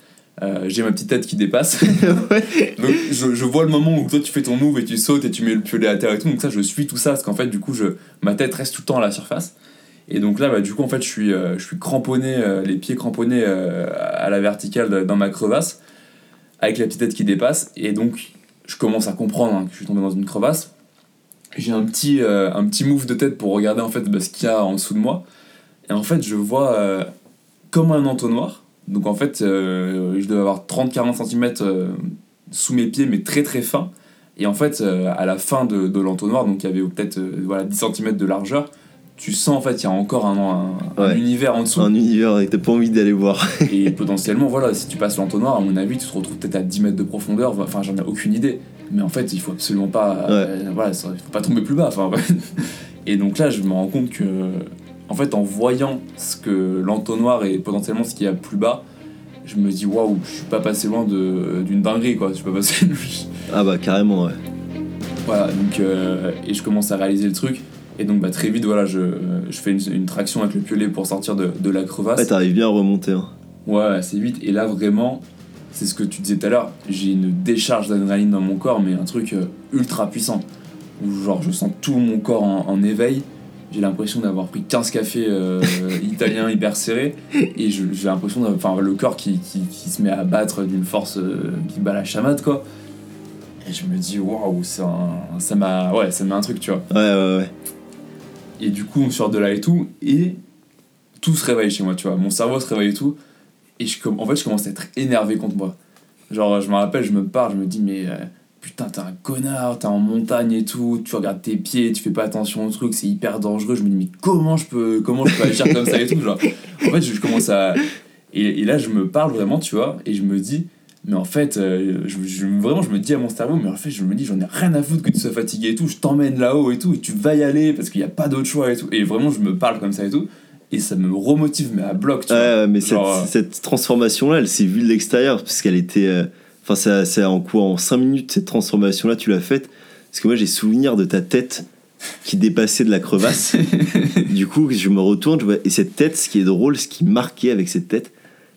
j'ai ma petite tête qui dépasse. donc je, je, vois le moment où toi tu fais ton move et tu sautes et tu mets le piolet à terre et tout. Donc ça, je suis tout ça parce qu'en fait, du coup, je, ma tête reste tout le temps à la surface. Et donc là, bah, du coup, en fait, je suis, je suis cramponné, les pieds cramponnés à la verticale dans ma crevasse avec la petite tête qui dépasse. Et donc, je commence à comprendre hein, que je suis tombé dans une crevasse. J'ai un petit, euh, un petit move de tête pour regarder en fait bah, ce qu'il y a en dessous de moi. Et en fait, je vois euh, comme un entonnoir. Donc en fait, euh, je devais avoir 30-40 cm sous mes pieds, mais très très fin. Et en fait, à la fin de, de l'entonnoir, donc il y avait peut-être voilà, 10 cm de largeur, tu sens en fait qu'il y a encore un, un, univers en dessous. Un univers et t'as pas envie d'aller voir. et potentiellement, voilà, si tu passes l'entonnoir, à mon avis, tu te retrouves peut-être à 10 mètres de profondeur. Enfin, j'en ai aucune idée. Mais en fait, il faut absolument pas. Euh, voilà, il faut pas tomber plus bas. Enfin, et donc là, je me rends compte que. En fait, en voyant ce que l'entonnoir et potentiellement ce qu'il y a plus bas, je me dis waouh, je suis pas passé loin d'une dinguerie quoi. Je suis pas passé. ah bah carrément, ouais. Voilà, donc. Euh, et je commence à réaliser le truc. Et donc bah, très vite, voilà, je, je fais une, traction avec le piolet pour sortir de, de la crevasse. Ouais, t'arrives bien à remonter. Hein. Ouais, assez vite. Et là, vraiment, c'est ce que tu disais tout à l'heure, j'ai une décharge d'adrénaline dans mon corps, mais un truc euh, ultra puissant. Où genre, je sens tout mon corps en, éveil. J'ai l'impression d'avoir pris 15 cafés euh, italiens hyper serrés. Et j'ai l'impression d'avoir le corps qui, qui, qui, se met à battre d'une force euh, qui bat la chamade, quoi. Et je me dis, waouh, ça m'a ouais, ça m'a un truc, tu vois. Ouais, ouais, ouais. Et du coup, on sort de là et tout, et tout se réveille chez moi, tu vois. Mon cerveau se réveille et tout. Et je, en fait, je commence à être énervé contre moi. Genre, je me rappelle, je me parle, je me dis, mais euh, putain, t'es un connard, t'es en montagne et tout, tu regardes tes pieds, tu fais pas attention au truc, c'est hyper dangereux. Je me dis, mais comment je peux, comment je peux agir comme ça et tout, genre. En fait, je, commence à. Et, et, là, je me parle vraiment, tu vois, et je me dis, mais en fait, euh, je, vraiment, je me dis à mon cerveau, mais en fait, je me dis, j'en ai rien à foutre que tu sois fatigué et tout, je t'emmène là-haut et tout, et tu vas y aller parce qu'il n'y a pas d'autre choix et tout. Et vraiment, je me parle comme ça et tout, et ça me remotive, mais à bloc, tu vois. mais cette, euh, cette transformation-là, elle s'est vue de l'extérieur, parce qu'elle était. Euh, enfin, c'est en quoi En 5 minutes, cette transformation-là, tu l'as faite Parce que moi, j'ai souvenir de ta tête qui dépassait de la crevasse. du coup, je me retourne, je vois, et cette tête, ce qui est drôle, ce qui marquait avec cette tête,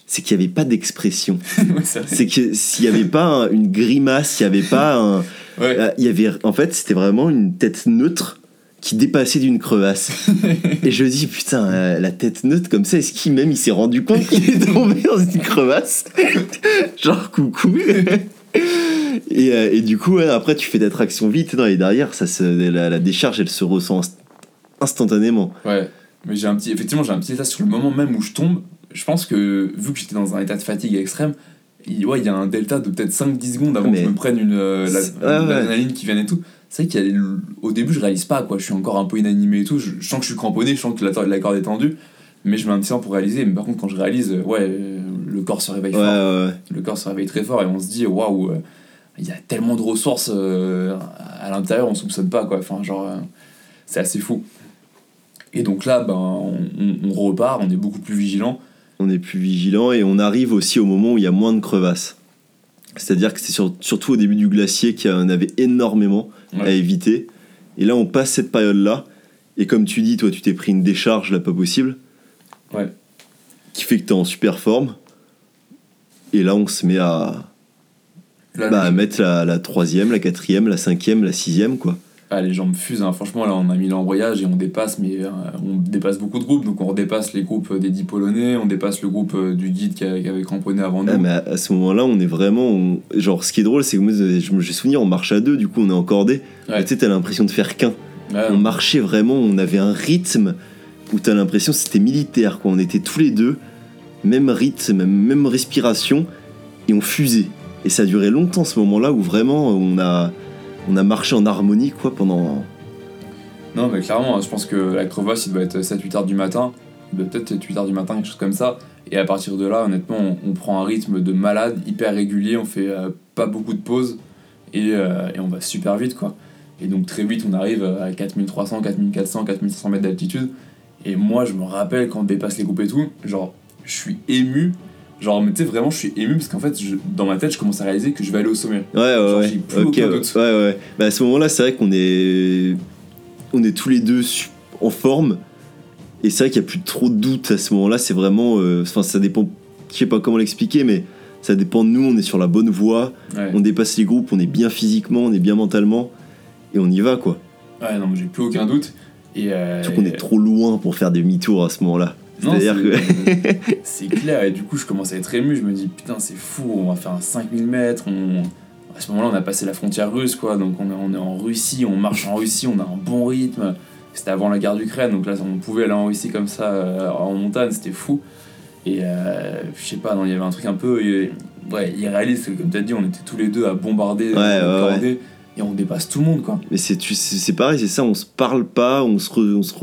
c'est qu'il n'y avait pas d'expression. c'est que s'il n'y avait pas une grimace, il n'y avait pas un. Euh, il y avait, en fait, c'était vraiment une tête neutre qui dépassait d'une crevasse. et je dis, putain, euh, la tête neutre comme ça, est-ce qu'il même il s'est rendu compte qu'il est tombé dans une crevasse? Genre, coucou et, euh, et, du coup, après, tu fais d'attraction vite dans les derrière, ça se, la, la, décharge, elle se ressent instantanément. Ouais, mais j'ai un petit, effectivement, j'ai un petit état sur le moment même où je tombe je pense que vu que j'étais dans un état de fatigue extrême, il, ouais, y a un delta de peut-être 5-10 secondes avant que je me prenne une, euh, l'adrénaline qui vient et tout. C'est vrai qu'au début, je réalise pas, quoi. Je suis encore un peu inanimé et tout. Je, sens que je suis cramponné, je sens que la, la corde est tendue. mais je mets un petit temps pour réaliser. Mais par contre, quand je réalise, ouais, le corps se réveille fort. Le corps se réveille très fort et on se dit, waouh, il y a tellement de ressources à l'intérieur, on soupçonne pas, quoi. Enfin, genre, c'est assez fou. Et donc là, ben, on, on, repart, on est beaucoup plus vigilant. On est plus vigilant et on arrive aussi au moment où il y a moins de crevasses. C'est-à-dire que c'est surtout au début du glacier qu'il y en avait énormément à éviter. Et là, on passe cette période-là. Et comme tu dis, toi, tu t'es pris une décharge là, pas possible. Ouais. Qui fait que tu es en super forme. Et là, on se met à, bah, à mettre la, la troisième, la quatrième, la cinquième, la sixième, quoi. Ah, les jambes fusent, hein. franchement, là, on a mis l'embrayage et on dépasse, mais euh, on dépasse beaucoup de groupes. Donc, on redépasse les groupes des 10 Polonais, on dépasse le groupe euh, du guide qui, avait cramponné avant nous. Ah, mais à, ce moment-là, on est vraiment. Genre, ce qui est drôle, c'est que moi, je me souvenir, on marche à deux, du coup, on est encordé. Tu sais, t'as l'impression de faire qu'un. on marchait vraiment, on avait un rythme où t'as l'impression que c'était militaire, quoi. On était tous les deux, même rythme, même respiration, et on fusait. Et ça a duré longtemps ce moment-là où vraiment on a on a marché en harmonie quoi pendant. Non, mais clairement, je pense que la crevasse, il doit être 7-8 heures du matin. Peut-être être 8 heures du matin, quelque chose comme ça. Et à partir de là, honnêtement, on, prend un rythme de malade, hyper régulier, on fait euh, pas beaucoup de pauses et, euh, et, on va super vite quoi. Et donc très vite, on arrive à 4300, 4400, 4500 mètres d'altitude. Et moi, je me rappelle quand on dépasse les groupes et tout, genre, je suis ému Genre, mais tu sais, vraiment, je suis ému parce qu'en fait, je, dans ma tête, je commence à réaliser que je vais aller au sommet. Ouais, ouais, Genre, ouais. Plus ouais, ouais, Bah, à ce moment-là, c'est vrai qu'on est. On est tous les deux en forme. Et c'est vrai qu'il n'y a plus trop de doute à ce moment-là. C'est vraiment. Euh, enfin, ça dépend. Je sais pas comment l'expliquer, mais ça dépend de nous. On est sur la bonne voie. On dépasse les groupes. On est bien physiquement. On est bien mentalement. Et on y va, quoi. Ouais, non, mais j'ai plus aucun doute. Et. Euh, qu'on est trop loin pour faire des demi-tours à ce moment-là. C'est-à-dire que. c'est clair, et du coup, je commence à être ému. Je me dis, putain, c'est fou, on va faire un 5000 mètres. On... À ce moment-là, on a passé la frontière russe, quoi. Donc, on est, on est en Russie, on marche en Russie, on a un bon rythme. C'était avant la guerre d'Ukraine, donc là, on pouvait aller en Russie comme ça, euh, en montagne, c'était fou. Et euh, je sais pas, il y avait un truc un peu ouais, irréaliste, comme tu as dit, on était tous les deux à bombarder, ouais, et on dépasse tout le monde, quoi. Mais c'est pareil, c'est ça, on se parle pas, on se, on se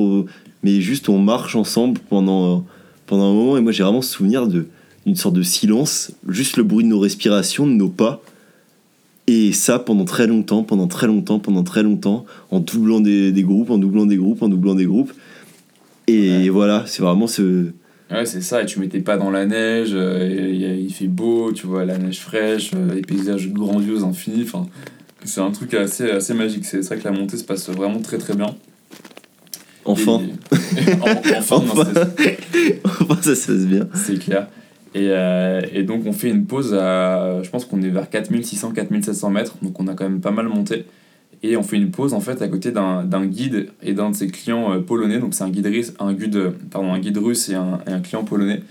mais juste on marche ensemble pendant, pendant un moment et moi j'ai vraiment souvenir d'une sorte de silence, juste le bruit de nos respirations, de nos pas. Et ça pendant très longtemps, pendant très longtemps, pendant très longtemps, en doublant des, des groupes, en doublant des groupes, en doublant des groupes. Et voilà, c'est vraiment ce... Ouais, c'est ça, et tu mettais pas dans la neige, euh, il fait beau, tu vois, la neige fraîche, euh, les paysages grandioses, infinis, enfin, c'est un truc assez, assez magique. C'est vrai que la montée se passe vraiment très très bien. Enfin. enfin, enfin, ça se passe bien. C'est clair. Et, euh, et, donc on fait une pause à, je pense qu'on est vers 4600-4700 mètres, donc on a quand même pas mal monté. Et on fait une pause en fait à côté d'un guide et d'un de ses clients euh, polonais, donc c'est un guide, un, guide, pardon, un guide russe et un, et un client polonais.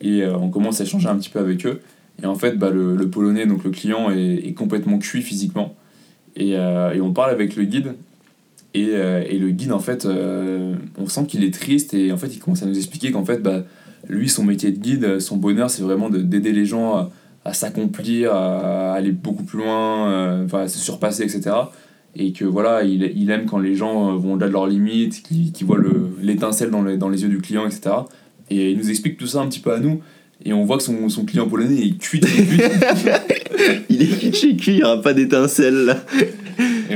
Et euh, on commence à échanger un petit peu avec eux. Et en fait, bah, le, le polonais, donc le client, est, est complètement cuit physiquement. Et, et, on parle avec le guide et, euh, et, le guide, en fait, euh, on sent qu'il est triste et en fait, il commence à nous expliquer qu'en fait, bah, lui, son métier de guide, son bonheur, c'est vraiment d'aider les gens à, s'accomplir, à, aller beaucoup plus loin, euh, enfin, à se surpasser, etc. Et que voilà, il, il aime quand les gens vont au-delà de leurs limites, qui voient l'étincelle dans, dans les yeux du client, etc. Et il nous explique tout ça un petit peu à nous. Et on voit que son, son client polonais est cuit. il est cuit, cuit, il n'y aura pas d'étincelle là.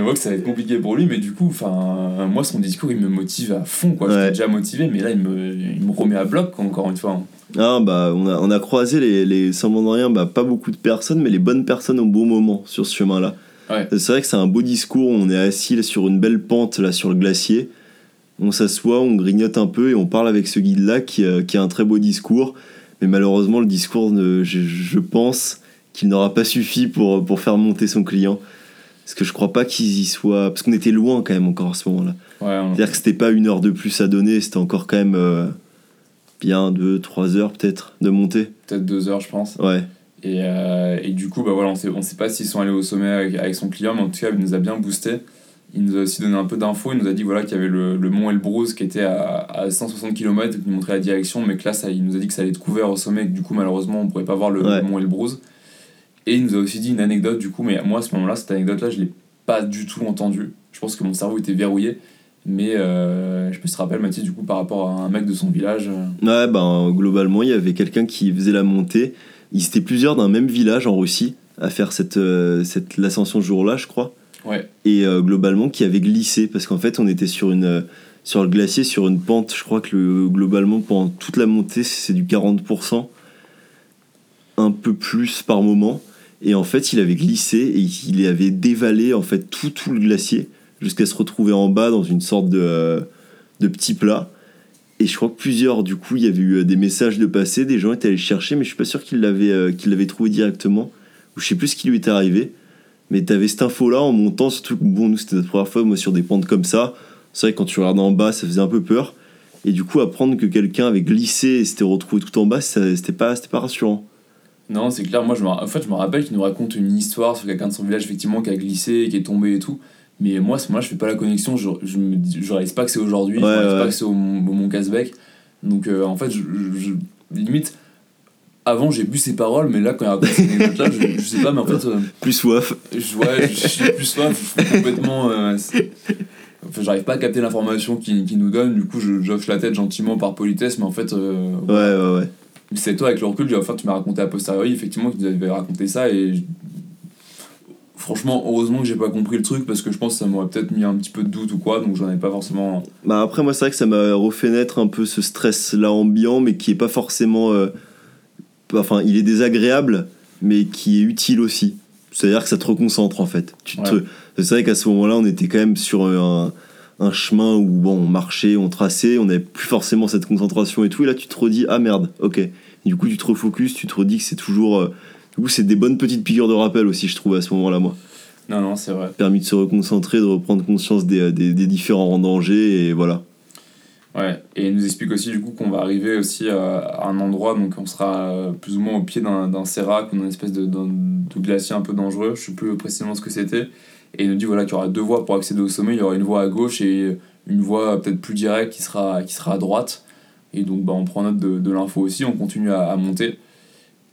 On voit que ça va être compliqué pour lui, mais du coup, enfin, moi, son discours, il me motive à fond, quoi. J'étais déjà motivé, mais là, il me, il me remet à bloc, encore une fois. Ah, bah, on a, on a croisé les, les, sans de rien, bah, pas beaucoup de personnes, mais les bonnes personnes au bon moment sur ce chemin-là. C'est vrai que c'est un beau discours, on est assis sur une belle pente, là, sur le glacier. On s'assoit, on grignote un peu et on parle avec ce guide-là qui, euh, qui a un très beau discours. Mais malheureusement, le discours, je, je pense qu'il n'aura pas suffi pour, pour faire monter son client. Parce que je crois pas qu'ils y soient. Parce qu'on était loin quand même encore à ce moment-là. C'est-à-dire que c'était pas une heure de plus à donner, c'était encore quand même euh, bien deux, trois heures peut-être de monter. Peut-être deux heures, je pense. Ouais. Et, euh, et du coup, bah voilà, on sait, on sait pas s'ils sont allés au sommet avec, son client, mais en tout cas, il nous a bien boosté. Il nous a aussi donné un peu d'infos. Il nous a dit voilà, qu'il y avait le, le mont Elbrus qui était à, à 160 km, qui nous montrait la direction, mais que là, ça, il nous a dit que ça allait être couvert au sommet, et que du coup, malheureusement, on pourrait pas voir le, mont Elbrus. Et il nous a aussi dit une anecdote, du coup, mais moi à ce moment-là, cette anecdote-là, je l'ai pas du tout entendue. Je pense que mon cerveau était verrouillé. Mais je me rappelle, Mathis, du coup, par rapport à un mec de son village. Ouais, ben, globalement, il y avait quelqu'un qui faisait la montée. Ils étaient plusieurs d'un même village en Russie à faire cette, cette l'ascension ce jour-là, je crois. Ouais. Et globalement, qui avait glissé parce qu'en fait, on était sur une sur le glacier, sur une pente, je crois que le, globalement, pendant toute la montée, c'est du 40%, un peu plus par moment. Et en fait, il avait glissé et il avait dévalé en fait tout, tout le glacier jusqu'à se retrouver en bas dans une sorte de, de petit plat. Et je crois que plusieurs, du coup, il y avait eu des messages de passé, des gens étaient allés chercher, mais je suis pas sûr qu'ils l'avaient euh, qu'il trouvé directement. Ou je sais plus ce qui lui était arrivé. Mais tu avais cette info-là en montant, surtout que bon, nous c'était notre première fois, moi sur des pentes comme ça c'est vrai que quand tu regardes en bas, ça faisait un peu peur. Et du coup, apprendre que quelqu'un avait glissé et s'était retrouvé tout en bas, c'était pas, pas rassurant. Non, c'est clair. Moi, je me, en fait, je me rappelle qu'il nous raconte une histoire sur quelqu'un de son village, effectivement, qui a glissé, qui est tombé et tout. Mais moi, ce moment-là, je fais pas la connexion. Je, je, me je réalise pas que c'est aujourd'hui. je réalise pas que c'est au, Mont Casbec. Donc, euh, en fait, je, limite, avant j'ai bu ses paroles mais là quand il raconte ces là je, je, sais pas mais en fait euh, plus soif je, ouais j'ai plus soif je suis complètement euh, j'arrive pas à capter l'information qu'il qui nous donne, du coup, je j'offre la tête gentiment par politesse, mais en fait. Euh, ouais, ouais, ouais. C'est toi, avec le recul, enfin, tu m'as raconté à posteriori, effectivement, que tu avais raconté ça, et. Franchement, heureusement que j'ai pas compris le truc parce que je pense que ça m'aurait peut-être mis un petit peu de doute ou quoi, donc j'en ai pas forcément. Bah après, moi, c'est vrai que ça m'a refait naître un peu ce stress-là ambiant, mais qui est pas forcément. Euh, enfin, il est désagréable, mais qui est utile aussi. C'est-à-dire que ça te reconcentre en fait. Tu te... C'est vrai qu'à ce moment-là, on était quand même sur un, un, chemin où bon, on marchait, on traçait, on n'avait plus forcément cette concentration et tout. Et là, tu te redis, ah merde, ok. du coup, tu te refocuses, tu te redis que c'est toujours. Euh, du coup, c'est des bonnes petites piqûres de rappel aussi, je trouve, à ce moment-là, moi. Non, non, c'est vrai. Permis de se reconcentrer, de reprendre conscience des, des, des différents dangers et voilà. Ouais, et il nous explique aussi du coup qu'on va arriver aussi à, un endroit, donc on sera plus ou moins au pied d'un sérac ou d'une espèce de, de, glacier un peu dangereux, je sais plus précisément ce que c'était. Et il nous dit voilà qu'il y aura deux voies pour accéder au sommet, il y aura une voie à gauche et une voie peut-être plus directe qui sera, qui sera à droite. Et donc bah, on prend note de, de l'info aussi, on continue à, monter.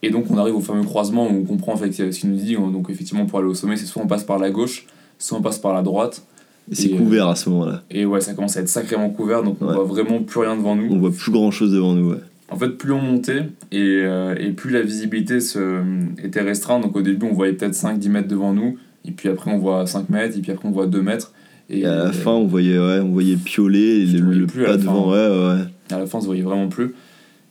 Et donc on arrive au fameux croisement où on comprend en fait, ce qu'il nous dit. Donc effectivement pour aller au sommet, c'est soit on passe par la gauche, soit on passe par la droite. C'est couvert à ce moment-là. Et ouais, ça commence à être sacrément couvert, donc on voit vraiment plus rien devant nous. On voit plus grand chose devant nous, ouais. En fait, plus on montait et, euh, et plus la visibilité se, était restreinte. Donc au début, on voyait peut-être 5-10 mètres devant nous, et puis après, on voit 5 mètres, et puis après, on voit 2 mètres. Et, à la fin, on voyait, ouais, on voyait pioler, le, le plus pas devant, ouais, ouais. À la fin, on se voyait vraiment plus.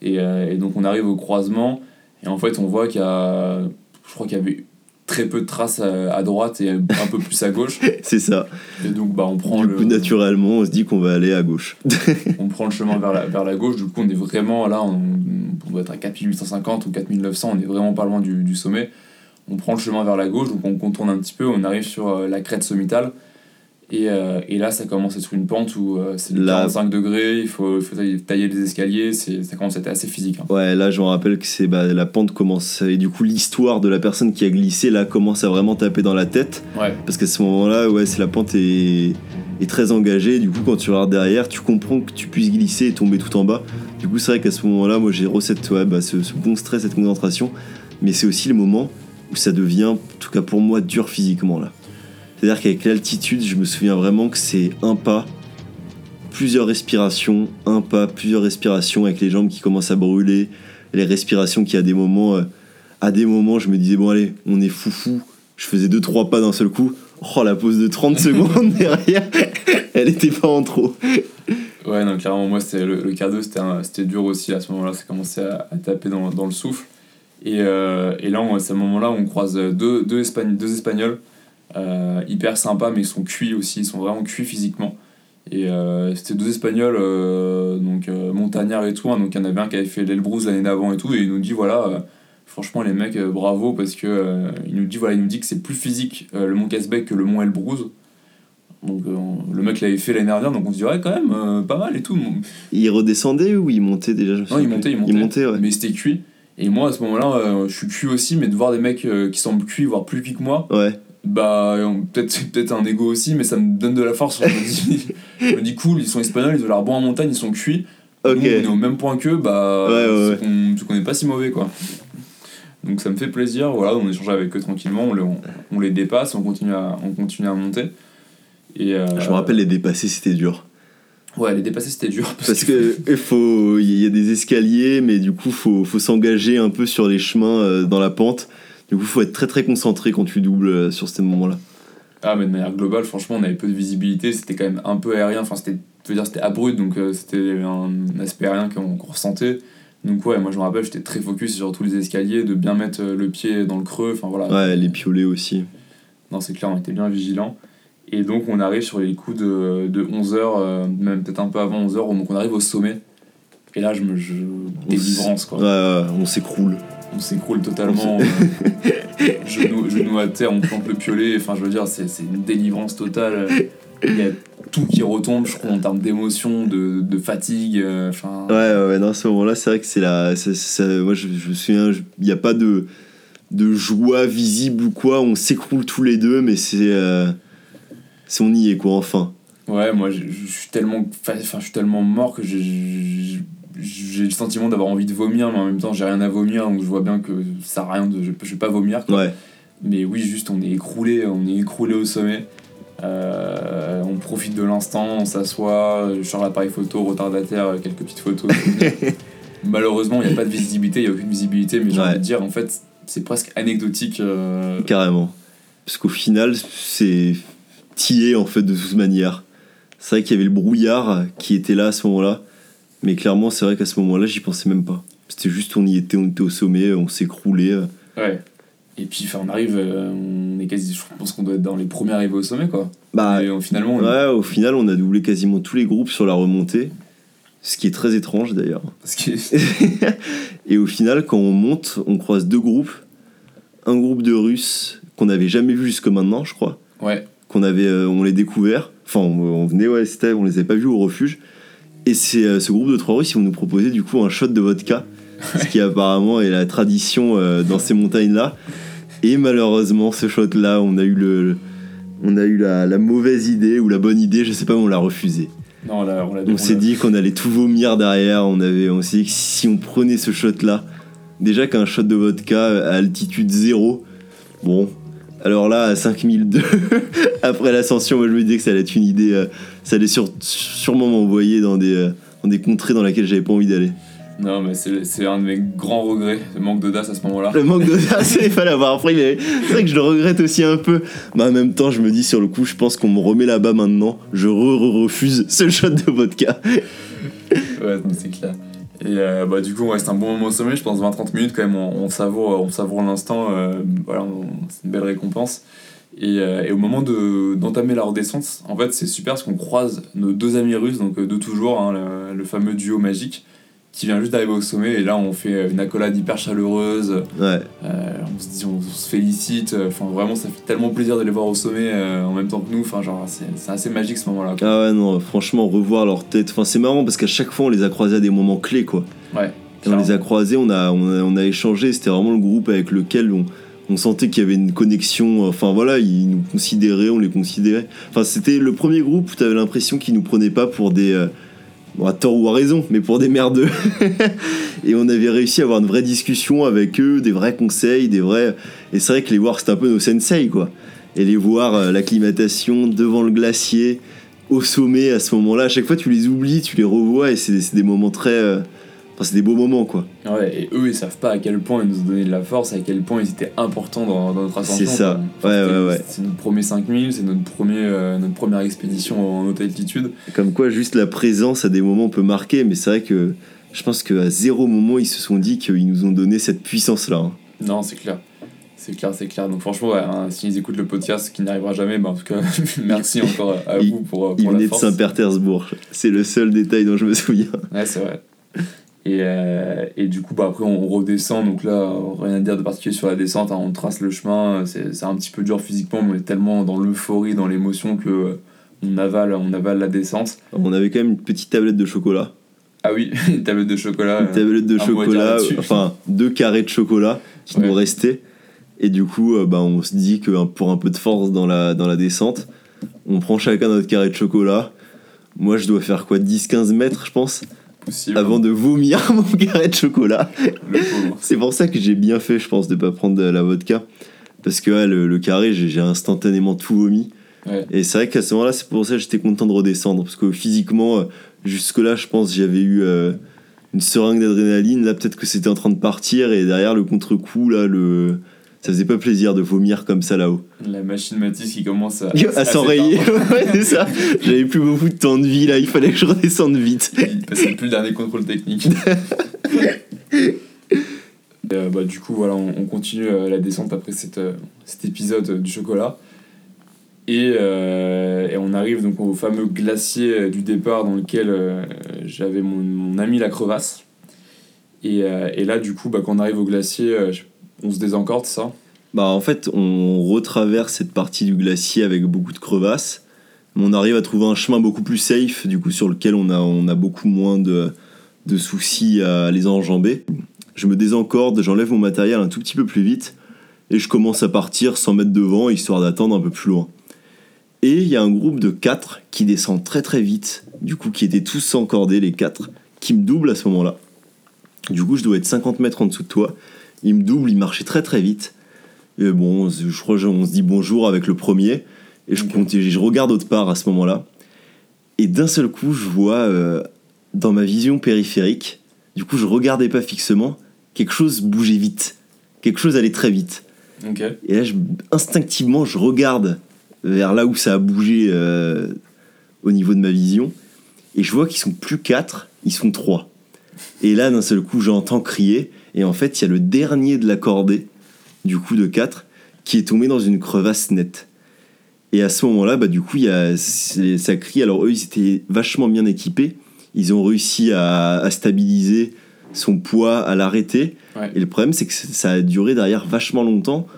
Et, euh, et, donc, on arrive au croisement, et en fait, on voit qu'il y a. Je crois qu'il y avait très peu de traces à, droite et un peu plus à gauche. c'est ça. Et donc, bah, on prend du coup, naturellement, on se dit qu'on va aller à gauche. on prend le chemin vers la, vers la gauche. Du coup, on est vraiment là, on, on doit être à 4850 ou 4900, on est vraiment pas loin du, du, sommet. On prend le chemin vers la gauche, donc on contourne un petit peu, on arrive sur euh, la crête sommitale. Et, euh, et, là, ça commence à être une pente où euh, c'est 45 degrés, il faut, faut, tailler les escaliers, ça commence à être assez physique. Hein. Ouais, là, je me rappelle que c'est bah, la pente commence. Et du coup, l'histoire de la personne qui a glissé, là, commence à vraiment taper dans la tête. Ouais. Parce qu'à ce moment-là, ouais, c'est la pente est, est très engagée. Du coup, quand tu regardes derrière, tu comprends que tu puisses glisser et tomber tout en bas. Du coup, c'est vrai qu'à ce moment-là, moi, j'ai recette ouais, bah, ce, ce bon stress, cette concentration. Mais c'est aussi le moment où ça devient, en tout cas pour moi, dur physiquement, là. C'est-à-dire qu'avec l'altitude, je me souviens vraiment que c'est un pas, plusieurs respirations, un pas, plusieurs respirations avec les jambes qui commencent à brûler, les respirations qui à des moments, euh, à des moments, je me disais bon allez, on est foufou. Je faisais deux trois pas d'un seul coup. Oh la pause de 30 secondes derrière, elle était pas en trop. Ouais, non, clairement, moi, c'était le, le quart c'était dur aussi à ce moment-là, ça commençait à, à taper dans, dans, le souffle. Et, euh, et là, à ce moment-là, on croise deux, deux, deux Espagnols euh, hyper sympa, mais ils sont cuits aussi, ils sont vraiment cuits physiquement. Et euh, c'était deux Espagnols, euh, donc montagnards et tout. Hein, donc il y en avait un qui avait fait l'Elbrus l'année d'avant et tout. Et il nous dit voilà, franchement, les mecs, bravo, parce que il nous dit voilà, il nous dit que c'est plus physique le mont Casbec que le mont Elbrus. Donc le mec l'avait fait l'année dernière, donc on se dirait quand même pas mal et tout. Il redescendait ou il montait déjà? Non, il montait, il montait. Il montait ouais. Mais c'était cuit. Et moi à ce moment-là, je suis cuit aussi, mais de voir des mecs qui semblent cuits, voire plus cuits que moi. Ouais. bah peut-être peut-être un ego aussi mais ça me donne de la force. Je me dis, je me dis cool ils sont espagnols ils ont l'air bons en montagne ils sont cuits. Nous, on est au même point qu'eux bah c'est qu'on n'est pas si mauvais quoi. Donc ça me fait plaisir voilà on échange avec eux tranquillement. On, les, on, les dépasse on continue à on continue à monter. Et euh, je me rappelle les dépasser c'était dur Ouais, les dépasser c'était dur. Parce, que il faut, il y a des escaliers, mais du coup faut, faut s'engager un peu sur les chemins euh, dans la pente. Du coup, faut être très très concentré quand tu doubles euh, sur ces moments-là. Ah, mais de manière globale, franchement, on avait peu de visibilité, c'était quand même un peu aérien. Enfin, c'était, je veux dire, c'était abrupt, donc euh, c'était un aspect aérien qu'on, ressentait. Donc ouais, moi je me rappelle, j'étais très focus sur tous les escaliers, de bien mettre le pied dans le creux. Enfin voilà. Ouais, les piolets aussi. Non, c'est clair, on était bien vigilants. Et donc on arrive sur les coups de, de 11h, euh, même peut-être un peu avant 11h, donc on arrive au sommet. Et là, je me. Je... Délivrance, quoi. On s'écroule. On s'écroule totalement. genou, genou, à terre, on plante le piolet. Enfin, je veux dire, c'est une délivrance totale. Il y a tout qui retombe, je crois, en termes d'émotion, de, de, fatigue. Euh, ouais, ouais, non, à ce moment-là, c'est vrai que c'est la. moi, je, je me souviens, il n'y a pas de, de joie visible ou quoi. On s'écroule tous les deux, mais c'est. Euh, si on y est, quoi, enfin. Ouais, moi, je, suis tellement, enfin, je suis tellement mort que j'ai le sentiment d'avoir envie de vomir, mais en même temps, j'ai rien à vomir, donc je vois bien que ça à rien de. Je, je vais pas vomir, quoi. Ouais. Mais oui, juste, on est écroulé, on est écroulé au sommet. Euh, on profite de l'instant, on s'assoit, je sors l'appareil photo, retardataire, quelques petites photos. Malheureusement, il n'y a pas de visibilité, il n'y a aucune visibilité, mais j'ai envie de dire, en fait, c'est presque anecdotique. Euh. Carrément. Parce qu'au final, c'est en fait de toute manière. C'est vrai qu'il y avait le brouillard qui était là à ce moment-là, mais clairement c'est vrai qu'à ce moment-là j'y pensais même pas. C'était juste on y était, on était au sommet, on s'écroulait. Ouais. Et puis on arrive, euh, on est quasi, je pense qu'on doit être dans les premiers arrivés au sommet quoi. Bah Et, finalement. Ouais, au final on a doublé quasiment tous les groupes sur la remontée. Ce qui est très étrange d'ailleurs. et au final, quand on monte, on croise deux groupes. Un groupe de Russes qu'on n'avait jamais vu jusque maintenant, je crois. Ouais qu'on avait, euh, on les découvert. Enfin, on, venait, ouais, c'était, on les avait pas vus au refuge. Et c'est euh, ce groupe de trois Russes, ils vont nous proposer du coup un shot de vodka, ce qui apparemment est la tradition euh, dans ces montagnes-là. Et malheureusement, ce shot-là, on a eu le, on a eu la, mauvaise idée ou la bonne idée, je sais pas, mais on l'a refusé. Non, on, on, s'est dit qu'on allait tout vomir derrière. On avait, on s'est dit que si on prenait ce shot-là, déjà qu'un shot de vodka à altitude zéro, bon, alors là, à 5002, après l'ascension, moi je me disais que ça allait être une idée, euh, ça allait sûrement m'envoyer dans des, euh, dans des contrées dans lesquelles j'avais pas envie d'aller. Non, mais c'est un de mes grands regrets, le manque d'audace à ce moment-là. Le manque d'audace, il fallait avoir. Après, c'est vrai que je le regrette aussi un peu. Mais en même temps, je me dis sur le coup, je pense qu'on me remet là-bas maintenant. Je refuse ce shot de vodka. ouais, c'est clair. Et euh, bah, du coup, ouais, c'est un bon moment au sommet, je pense 20-30 minutes quand même, on, savoure, on savoure l'instant, euh, voilà, c'est une belle récompense. Et, euh, et au moment d'entamer la redescente, en fait, c'est super parce qu'on croise nos deux amis russes, donc de toujours, hein, le, fameux duo magique qui vient juste d'arriver au sommet et là on fait une accolade hyper chaleureuse. Ouais. Euh, on se dit on, se félicite. Enfin vraiment ça fait tellement plaisir de les voir au sommet euh, en même temps que nous. Enfin genre c'est assez magique ce moment là ah ouais non franchement revoir leur tête. Enfin c'est marrant parce qu'à chaque fois on les a croisés à des moments clés quoi. Ouais on les a croisés on a, on a, échangé. C'était vraiment le groupe avec lequel on, on sentait qu'il y avait une connexion. Enfin voilà ils nous considéraient on les considérait. Enfin c'était le premier groupe où tu avais l'impression qu'ils nous prenaient pas pour des euh, bon, à tort ou à raison, mais pour des merdeux. et on avait réussi à avoir une vraie discussion avec eux, des vrais conseils, des vrais. Et c'est vrai que les voir, c'était un peu nos sensei, quoi. Et les voir, euh, l'acclimatation devant le glacier, au sommet à ce moment-là, à chaque fois tu les oublies, tu les revois, et c'est des moments très. Euh, c'est des beaux moments, quoi. Ouais, et eux, ils savent pas à quel point ils nous ont donné de la force, à quel point ils étaient importants dans, notre ascension. C'est ça, ouais, ouais, ouais. C'est notre premier 5000, c'est notre, premier, euh, notre première expédition en haute altitude. Comme quoi, juste la présence à des moments peut marquer, mais c'est vrai que je pense qu'à zéro moment, ils se sont dit qu'ils nous ont donné cette puissance-là. Hein. Non, c'est clair. C'est clair, c'est clair. Donc franchement, ouais, hein, s'ils écoutent le podcast, ce qui n'arrivera jamais, bah, en tout cas, merci encore à vous pour, pour il venait de Saint-Pétersbourg. C'est le seul détail dont je me souviens. Ouais, c'est vrai. Et, euh, et, du coup, bah, après, on redescend. Donc là, rien à dire de particulier sur la descente. Hein, on trace le chemin. C'est un petit peu dur physiquement, mais on est tellement dans l'euphorie, dans l'émotion que euh, on avale, on avale la descente. On avait quand même une petite tablette de chocolat. Ah oui, une tablette de chocolat. Une tablette de chocolat, enfin deux carrés de chocolat qui nous restaient. Et du coup, euh, bah, on se dit que pour un peu de force dans la, dans la descente, on prend chacun notre carré de chocolat. Moi, je dois faire quoi 10-15 mètres, je pense? Avant de vomir mon carré de chocolat. C'est pour ça que j'ai bien fait, je pense, de pas prendre de la vodka. Parce que le, carré, j'ai instantanément tout vomi. Et c'est vrai qu'à ce moment-là, c'est pour ça que j'étais content de redescendre. Parce que physiquement, jusque-là, je pense j'avais eu une seringue d'adrénaline. Là, peut-être que c'était en train de partir. Et derrière, le contre-coup, là, le ça faisait pas plaisir de vomir comme ça là-haut. La machine Matisse qui commence à, à, s'enrayer. ouais, c'est ça. J'avais plus beaucoup de temps de vie là, il fallait que je redescende vite. C'est plus le dernier contrôle technique. Euh, bah, du coup, voilà, on, continue euh, la descente après cette, euh, cet épisode du chocolat. Et, et, on arrive donc au fameux glacier du départ dans lequel j'avais mon, mon, ami la crevasse. Et, et là, du coup, bah, quand on arrive au glacier, on se désencorde, ça Bah en fait, on retraverse cette partie du glacier avec beaucoup de crevasses. On arrive à trouver un chemin beaucoup plus safe, du coup sur lequel on a, on a beaucoup moins de, de soucis à les enjamber. Je me désencorde, j'enlève mon matériel un tout petit peu plus vite et je commence à partir sans mettre devant, histoire d'attendre un peu plus loin. Et il y a un groupe de 4 qui descend très très vite, du coup qui étaient tous encordés les 4, qui me doublent à ce moment-là. Du coup je dois être 50 mètres en dessous de toi il me double, il marchait très très vite. Et bon, je crois qu'on se dit bonjour avec le premier. Et je, je regarde autre part à ce moment-là. Et d'un seul coup, je vois euh, dans ma vision périphérique, du coup, je regardais pas fixement, quelque chose bougeait vite. Quelque chose allait très vite. Et là, instinctivement, je regarde vers là où ça a bougé euh, au niveau de ma vision. Et je vois qu'ils sont plus quatre, ils sont trois. Et là, d'un seul coup, j'entends crier. Et en fait, il y a le dernier de la cordée, du coup de 4, qui est tombé dans une crevasse nette. Et à ce moment-là, bah, du coup, y a, ça crie. Alors, eux, ils étaient vachement bien équipés. Ils ont réussi à, stabiliser son poids, à l'arrêter. Et le problème, c'est que ça a duré derrière vachement longtemps,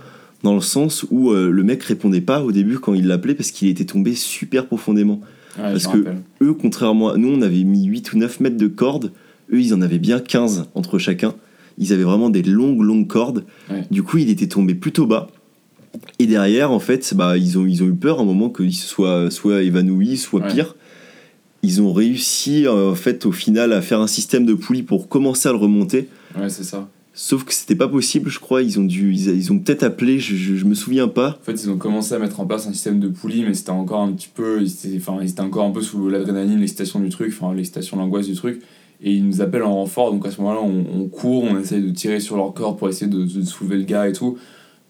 dans le sens où euh, le mec répondait pas au début quand il l'appelait parce qu'il était tombé super profondément. parce que eux, contrairement à nous, on avait mis 8 ou 9 mètres de corde. Eux, ils en avaient bien 15 entre chacun ils avaient vraiment des longues, longues cordes. Du coup, il était tombé plutôt bas. Et derrière, en fait, bah, ils, ont, ils ont eu peur un moment qu'il soit, soit évanoui, soit pire. Ils ont réussi, en fait, au final, à faire un système de poulie pour commencer à le remonter. Ouais, c'est ça. Sauf que c'était pas possible, je crois. Ils ont dû, ils, ont peut-être appelé, je, je, me souviens pas. En fait, ils ont commencé à mettre en place un système de poulie, mais c'était encore un petit peu, enfin, ils étaient encore un peu sous l'adrénaline, l'excitation du truc, enfin, l'excitation, l'angoisse du truc et ils nous appellent en renfort donc à ce moment-là on, court on essaye de tirer sur leur corps pour essayer de, soulever le gars et tout.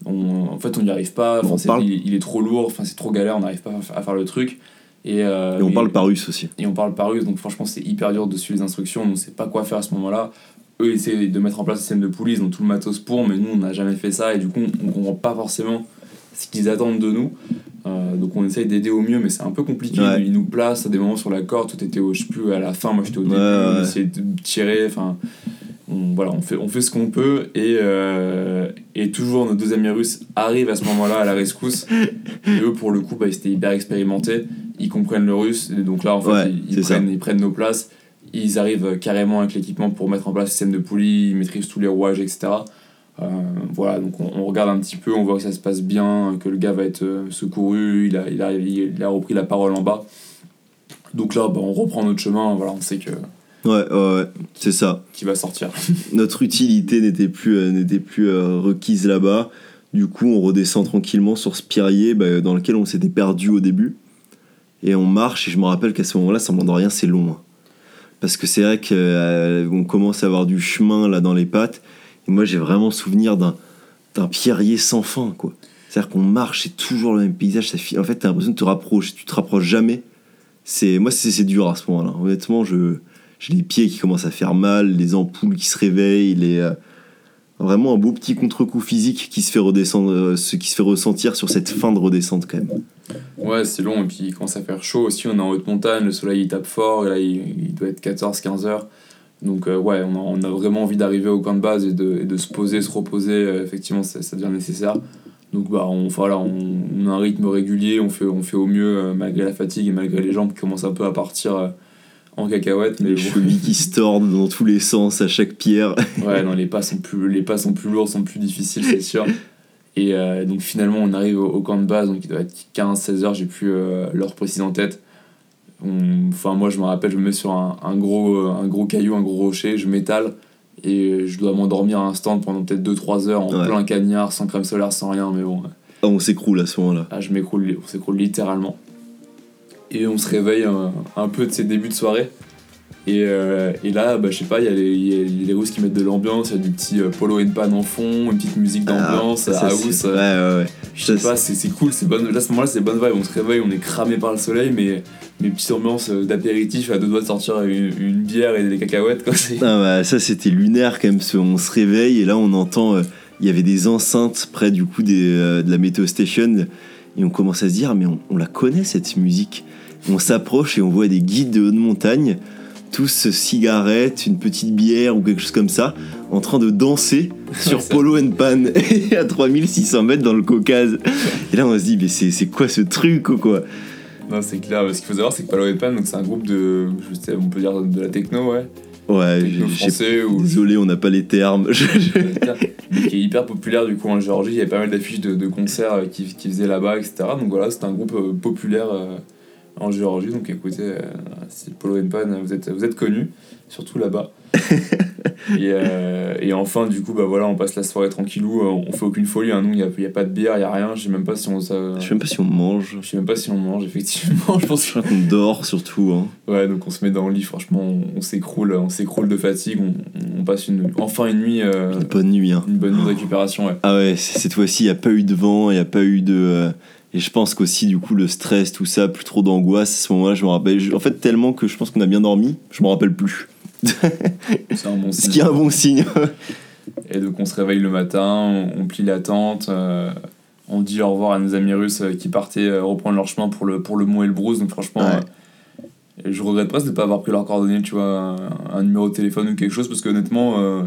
En fait on n'y arrive pas il, est trop lourd enfin c'est trop galère on n'arrive pas à faire le truc. Et, euh, et on parle par russe aussi. et on parle par russe donc franchement c'est hyper dur de suivre les instructions on ne sait pas quoi faire à ce moment là eux essaient de mettre en place un système de police ils ont tout le matos pour mais nous on n'a jamais fait ça et du coup on comprend pas forcément ce qu'ils attendent de nous euh, donc on essaye d'aider au mieux, mais c'est un peu compliqué. Il nous place à des moments sur la corde, tout était au, je sais plus, à la fin, moi j'étais au début, on essayait de tirer, enfin, on, voilà, on fait, on fait ce qu'on peut, et, euh, et toujours nos deux amis russes arrivent à ce moment-là à la rescousse, et eux pour le coup, bah, ils étaient hyper expérimentés, ils comprennent le russe, et donc là en fait, ils, prennent, ils prennent nos places, ils arrivent carrément avec l'équipement pour mettre en place le système de poulie, ils maîtrisent tous les rouages, etc. Euh, voilà, donc on, regarde un petit peu, on voit que ça se passe bien, que le gars va être euh, secouru, il a, il a, il a repris la parole en bas. Donc là, bah, on reprend notre chemin, voilà, on sait que. Ouais, ouais, c'est ça. Qui va sortir. notre utilité n'était plus, euh, n'était plus requise là-bas. Du coup, on redescend tranquillement sur ce pierrier bah, dans lequel on s'était perdu au début. Et on marche, et je me rappelle qu'à ce moment-là, semblant de rien, c'est long. Hein. Parce que c'est vrai qu'on commence à avoir du chemin là dans les pattes moi, j'ai vraiment souvenir d'un, d'un pierrier sans fin, quoi. C'est-à-dire qu'on marche, c'est toujours le même paysage. Ça, en fait, t'as l'impression de te rapprocher, tu te rapproches jamais. C'est, moi, c'est, c'est dur à ce moment-là. Honnêtement, je, j'ai les pieds qui commencent à faire mal, les ampoules qui se réveillent, les, euh, vraiment un beau petit contre-coup physique qui se fait redescendre, euh, ce qui se fait ressentir sur cette fin de redescente quand même. Ouais, c'est long et puis commence à faire chaud aussi. On est en haute montagne, le soleil il tape fort, là il doit être 14-15 heures. Donc euh, ouais, on a, on a, vraiment envie d'arriver au camp de base et de, et de se poser, se reposer, euh, effectivement ça, ça, devient nécessire. Donc bah, on, voilà, on, a un rythme régulier, on fait, on fait au mieux euh, malgré la fatigue et malgré les jambes qui commencent un peu à partir en cacahuète. Mais les chevilles qui se tordent dans tous les sens à chaque pierre. ouais, non, les pas sont plus, les pas sont plus lourds, sont plus difficiles, c'est sûr. Et donc finalement on arrive au, camp de base, donc il doit être 15-16 heures, j'ai plus l'heure précise en tête. Enfin, moi, je me rappelle, je me mets sur un, un, gros, un gros caillou, un gros rocher, je m'étale et je dois m'endormir à un instant pendant peut-être 2-3 heures en plein cagnard, sans crème solaire, sans rien. Mais bon, Ah, on s'écroule à ce moment-là. Ah, je m'écroule, on s'écroule littéralement. Et on se réveille un, peu de ces débuts de soirée. Et, euh, et là, bah, je sais pas, il y, a les Russes qui mettent de l'ambiance, il y a du petit euh, Polo and Pan en fond, une petite musique ah, d'ambiance, ah, house. Ouais, ouais, ouais. Je sais pas, c'est cool, c'est bonne. Là, à ce moment-là, c'est bonne vibe. On se réveille, on est cramé par le soleil, mais mes petites ambiances euh, d'apéritif à deux doigts de sortir une, bière et des cacahuètes. Quoi. Ah bah, ça, c'était lunaire quand même. On se réveille et là, on entend. Il y avait des enceintes près du coup des, de la Meteo Station et on commence à se dire, mais on, on la connaît cette musique. On s'approche et on voit des guides de haute montagne tous cigarettes, une petite bière ou quelque chose comme ça, en train de danser sur Polo and Pan à 3600 mètres dans le Caucase. Et là, on se dit, mais c'est quoi ce truc ou quoi? Non, c'est clair. Ce qu'il faut savoir, c'est que Polo and Pan, c'est un groupe de, je sais, on peut dire de la techno, ouais. Ouais, français ou... désolé, on n'a pas les termes. qui est hyper populaire du coup en Géorgie. Il y avait pas mal d'affiches de, concerts euh, qui, qui faisaient là-bas, etc. Donc voilà, c'est un groupe euh, populaire. Euh, en Géorgie. Donc écoutez, euh, c'est Polo Pan, vous êtes, vous êtes connu, surtout là-bas. et, euh, et, enfin, du coup, bah voilà, on passe la soirée tranquillou, euh, on fait aucune folie, hein. nous, il n'y a, y a, pas de bière, il n'y a rien, je sais même pas si on... Ça... Je sais même pas si on mange. Je sais même pas si on mange, effectivement, je pense qu'on dort surtout. Hein. Ouais, donc on se met dans le lit, franchement, on, s'écroule, on s'écroule de fatigue, on, on, passe une, enfin une nuit... une bonne nuit, hein. Une bonne nuit de récupération, ouais. Ah ouais, cette fois-ci, il n'y a pas eu de vent, il n'y a pas eu de... Et je pense qu'aussi, du coup, le stress, tout ça, plus trop d'angoisse, à ce moment-là, je me rappelle. En fait, tellement que je pense qu'on a bien dormi, je me rappelle plus. C'est un bon signe. Ce qui est un bon signe. et donc, on se réveille le matin, on, plie la tente, euh, on dit au revoir à nos amis russes euh, qui partaient euh, reprendre leur chemin pour le, pour le Mont Elbrus. Donc, franchement, je regrette presque de ne pas avoir pris leurs coordonnées, tu vois, un, numéro de téléphone ou quelque chose, parce que honnêtement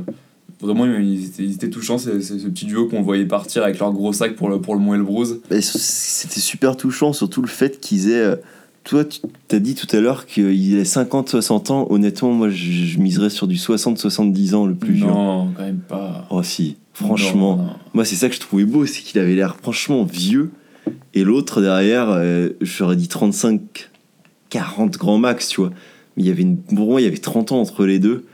Vraiment, ils étaient, ils étaient touchants, c'est ce petit duo qu'on voyait partir avec leur gros sac pour le, pour le Mont Elbrus. C'était super touchant, surtout le fait qu'ils aient. Euh, toi, tu as dit tout à l'heure qu'il ait 50-60 ans. Honnêtement, moi, je, miserais sur du 60-70 ans le plus vieux. Non, quand même pas. Oh, si. Franchement, moi, c'est ça que je trouvais beau, c'est qu'il avait l'air franchement vieux. Et l'autre derrière, euh, j'aurais dit 35, 40 grand max, tu vois. Mais il y avait une. Pour il y avait 30 ans entre les deux.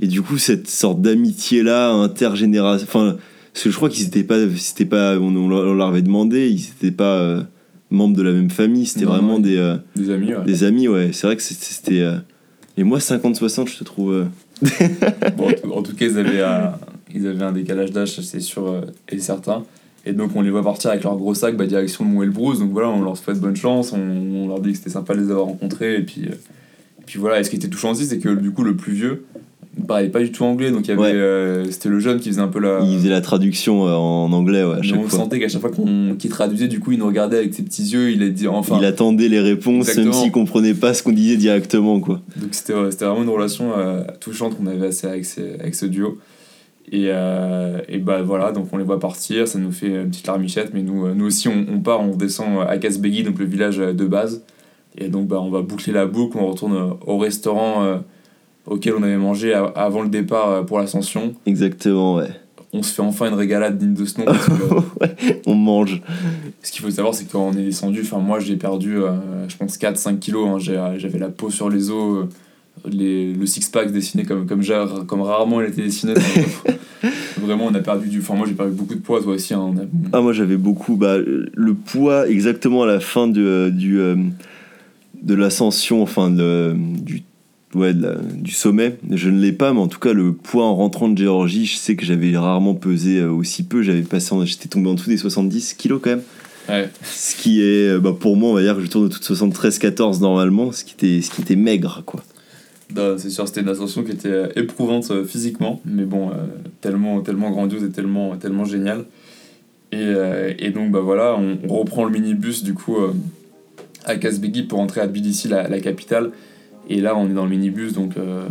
Et du coup, cette sorte d'amitié-là, intergénération. Enfin, parce que je crois qu'ils n'étaient pas. C'était pas on, leur avait demandé, ils n'étaient pas euh, membres de la même famille, c'était vraiment des, euh, des amis, ouais. Des amis, ouais. C'est vrai que c'était. Euh, et moi, 50-60, je te trouve. bon, en, tout, cas, ils avaient, ils avaient un décalage d'âge, c'est sûr et certain. Et donc, on les voit partir avec leur gros sac, bah, direction de Mont Elbrus. Donc voilà, on leur souhaite bonne chance, on, on leur dit que c'était sympa de les avoir rencontrés. Et puis, et puis voilà, et ce qui était touchant aussi, c'est que du coup, le plus vieux, il parlait pas du tout anglais, donc il y avait, euh, c'était le jeune qui faisait un peu la. Il faisait la traduction euh, en anglais, ouais, à chaque on sentait qu'à chaque fois qu'on, qu'il traduisait, du coup, il nous regardait avec ses petits yeux, il a dit, enfin. Il attendait les réponses, même s'il comprenait pas ce qu'on disait directement, quoi. Donc c'était, c'était vraiment une relation euh, touchante qu'on avait assez avec, avec ce duo. Et, et bah voilà, donc on les voit partir, ça nous fait une petite larmichette, mais nous, nous aussi on, on part, on descend à Casbegui, donc le village de base. Et donc bah, on va boucler la boucle, on retourne au restaurant auquel on avait mangé avant le départ euh, pour l'ascension. Exactement, ouais. On se fait enfin une régalade digne de ce nom. on mange. Ce qu'il faut savoir, c'est que quand on est descendu, enfin moi j'ai perdu, euh, je pense, 4-5 kilos. Hein. Euh, j'avais la peau sur les os, les, le six-pack dessiné comme, comme, comme rarement il était dessiné. Vraiment, on a perdu du. Enfin, moi j'ai perdu beaucoup de poids, toi aussi. Hein. Ah, moi j'avais beaucoup. Bah, le poids, exactement à la fin de, du, de l'ascension, enfin de, du ouais, du sommet. Je ne l'ai pas, mais en tout cas, le poids en rentrant de Géorgie, je sais que j'avais rarement pesé euh, aussi peu. J'avais passé, j'étais tombé en dessous des 70 kilos quand même. Ouais. Ce qui est, euh, bah, pour moi, on va dire que je tourne autour de 73-14 normalement, ce qui était, ce qui était maigre, quoi. c'est sûr, c'était une ascension qui était euh, éprouvante physiquement, mais bon, tellement, tellement grandiose et tellement, tellement géniale. Et, et donc, bah voilà, on, reprend le minibus du coup à Kazbegi pour entrer à Tbilissi, la, la capitale. Et là, on est dans le minibus, donc euh,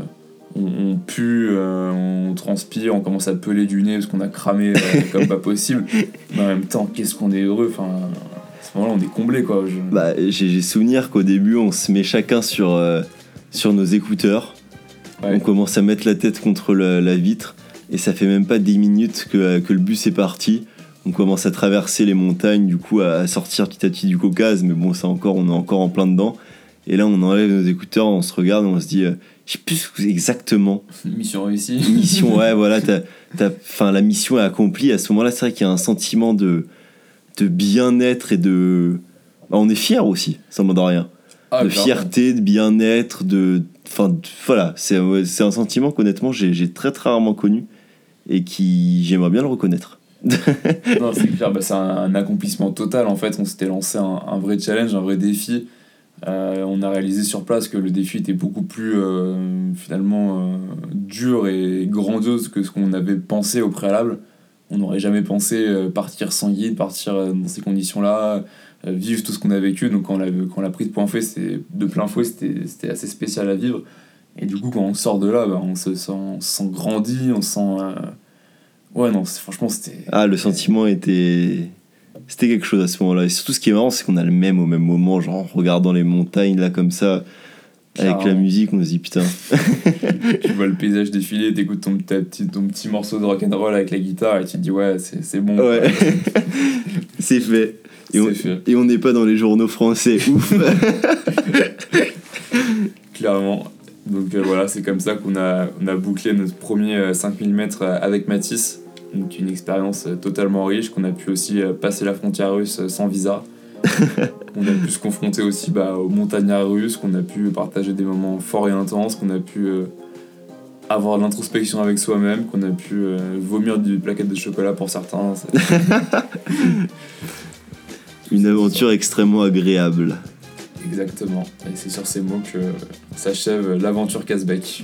on, pue, euh, on transpire, on commence à peler du nez parce qu'on a cramé euh, comme pas possible. Mais en même temps, qu'est-ce qu'on est heureux. Enfin, à ce moment-là, on est comblé, quoi. Bah, j'ai souvenir qu'au début, on se met chacun sur, sur nos écouteurs. On commence à mettre la tête contre la vitre. Et ça fait même pas 10 minutes que, que le bus est parti on commence à traverser les montagnes, du coup à sortir petit à petit du Caucase, mais bon, ça encore, on est encore en plein dedans. Et là, on enlève nos écouteurs, on se regarde, on se dit, euh, je sais plus exactement. Mission réussie. Mission, ouais, voilà. T'as, fin, la mission est accomplie. À ce moment-là, c'est vrai qu'il y a un sentiment de, de bien-être et de. Bah, on est fier aussi, ça ne de rien. Ah, de fierté, de bien-être, de. Enfin, voilà, c'est un sentiment qu'honnêtement j'ai très très rarement connu et qui j'aimerais bien le reconnaître. non, c'est clair, bah, c'est un, accomplissement total en fait. On s'était lancé un, un, vrai challenge, un vrai défi. Euh, on a réalisé sur place que le défi était beaucoup plus euh, finalement euh, dur et grandiose que ce qu'on avait pensé au préalable. On n'aurait jamais pensé partir sans guide, partir dans ces conditions-là, vivre tout ce qu'on a vécu. Donc quand on l'a, pris de point fait, de plein fouet, c'était, assez spécial à vivre. Et du coup, quand on sort de là, bah, on, se sent, on grandi, on se sent. Ouais, non, franchement, c'était. Ah, le sentiment était c'était quelque chose à ce moment-là. Et surtout, ce qui est marrant, c'est qu'on a le même au même moment, genre en regardant les montagnes là comme ça, avec la musique, on se dit putain. tu vois le paysage défiler, t'écoutes ton, petit, ton petit morceau de rock'n'roll avec la guitare et tu te dis ouais, c'est bon. Ouais. c'est fait. Et on, fait. et on n'est pas dans les journaux français, ouf. Clairement. Donc euh, voilà, c'est comme ça qu'on a, on a bouclé notre premier 5000 euh, mètres euh, avec Matisse. Donc une expérience euh, totalement riche, qu'on a pu aussi euh, passer la frontière russe euh, sans visa. on a pu se confronter aussi bah, aux montagnards russes, qu'on a pu partager des moments forts et intenses, qu'on a pu avoir l'introspection avec soi-même, qu'on a pu vomir du plaquette de chocolat pour certains. Une aventure extrêmement agréable. Exactement. Et c'est sur ces mots que s'achève l'aventure Casbec.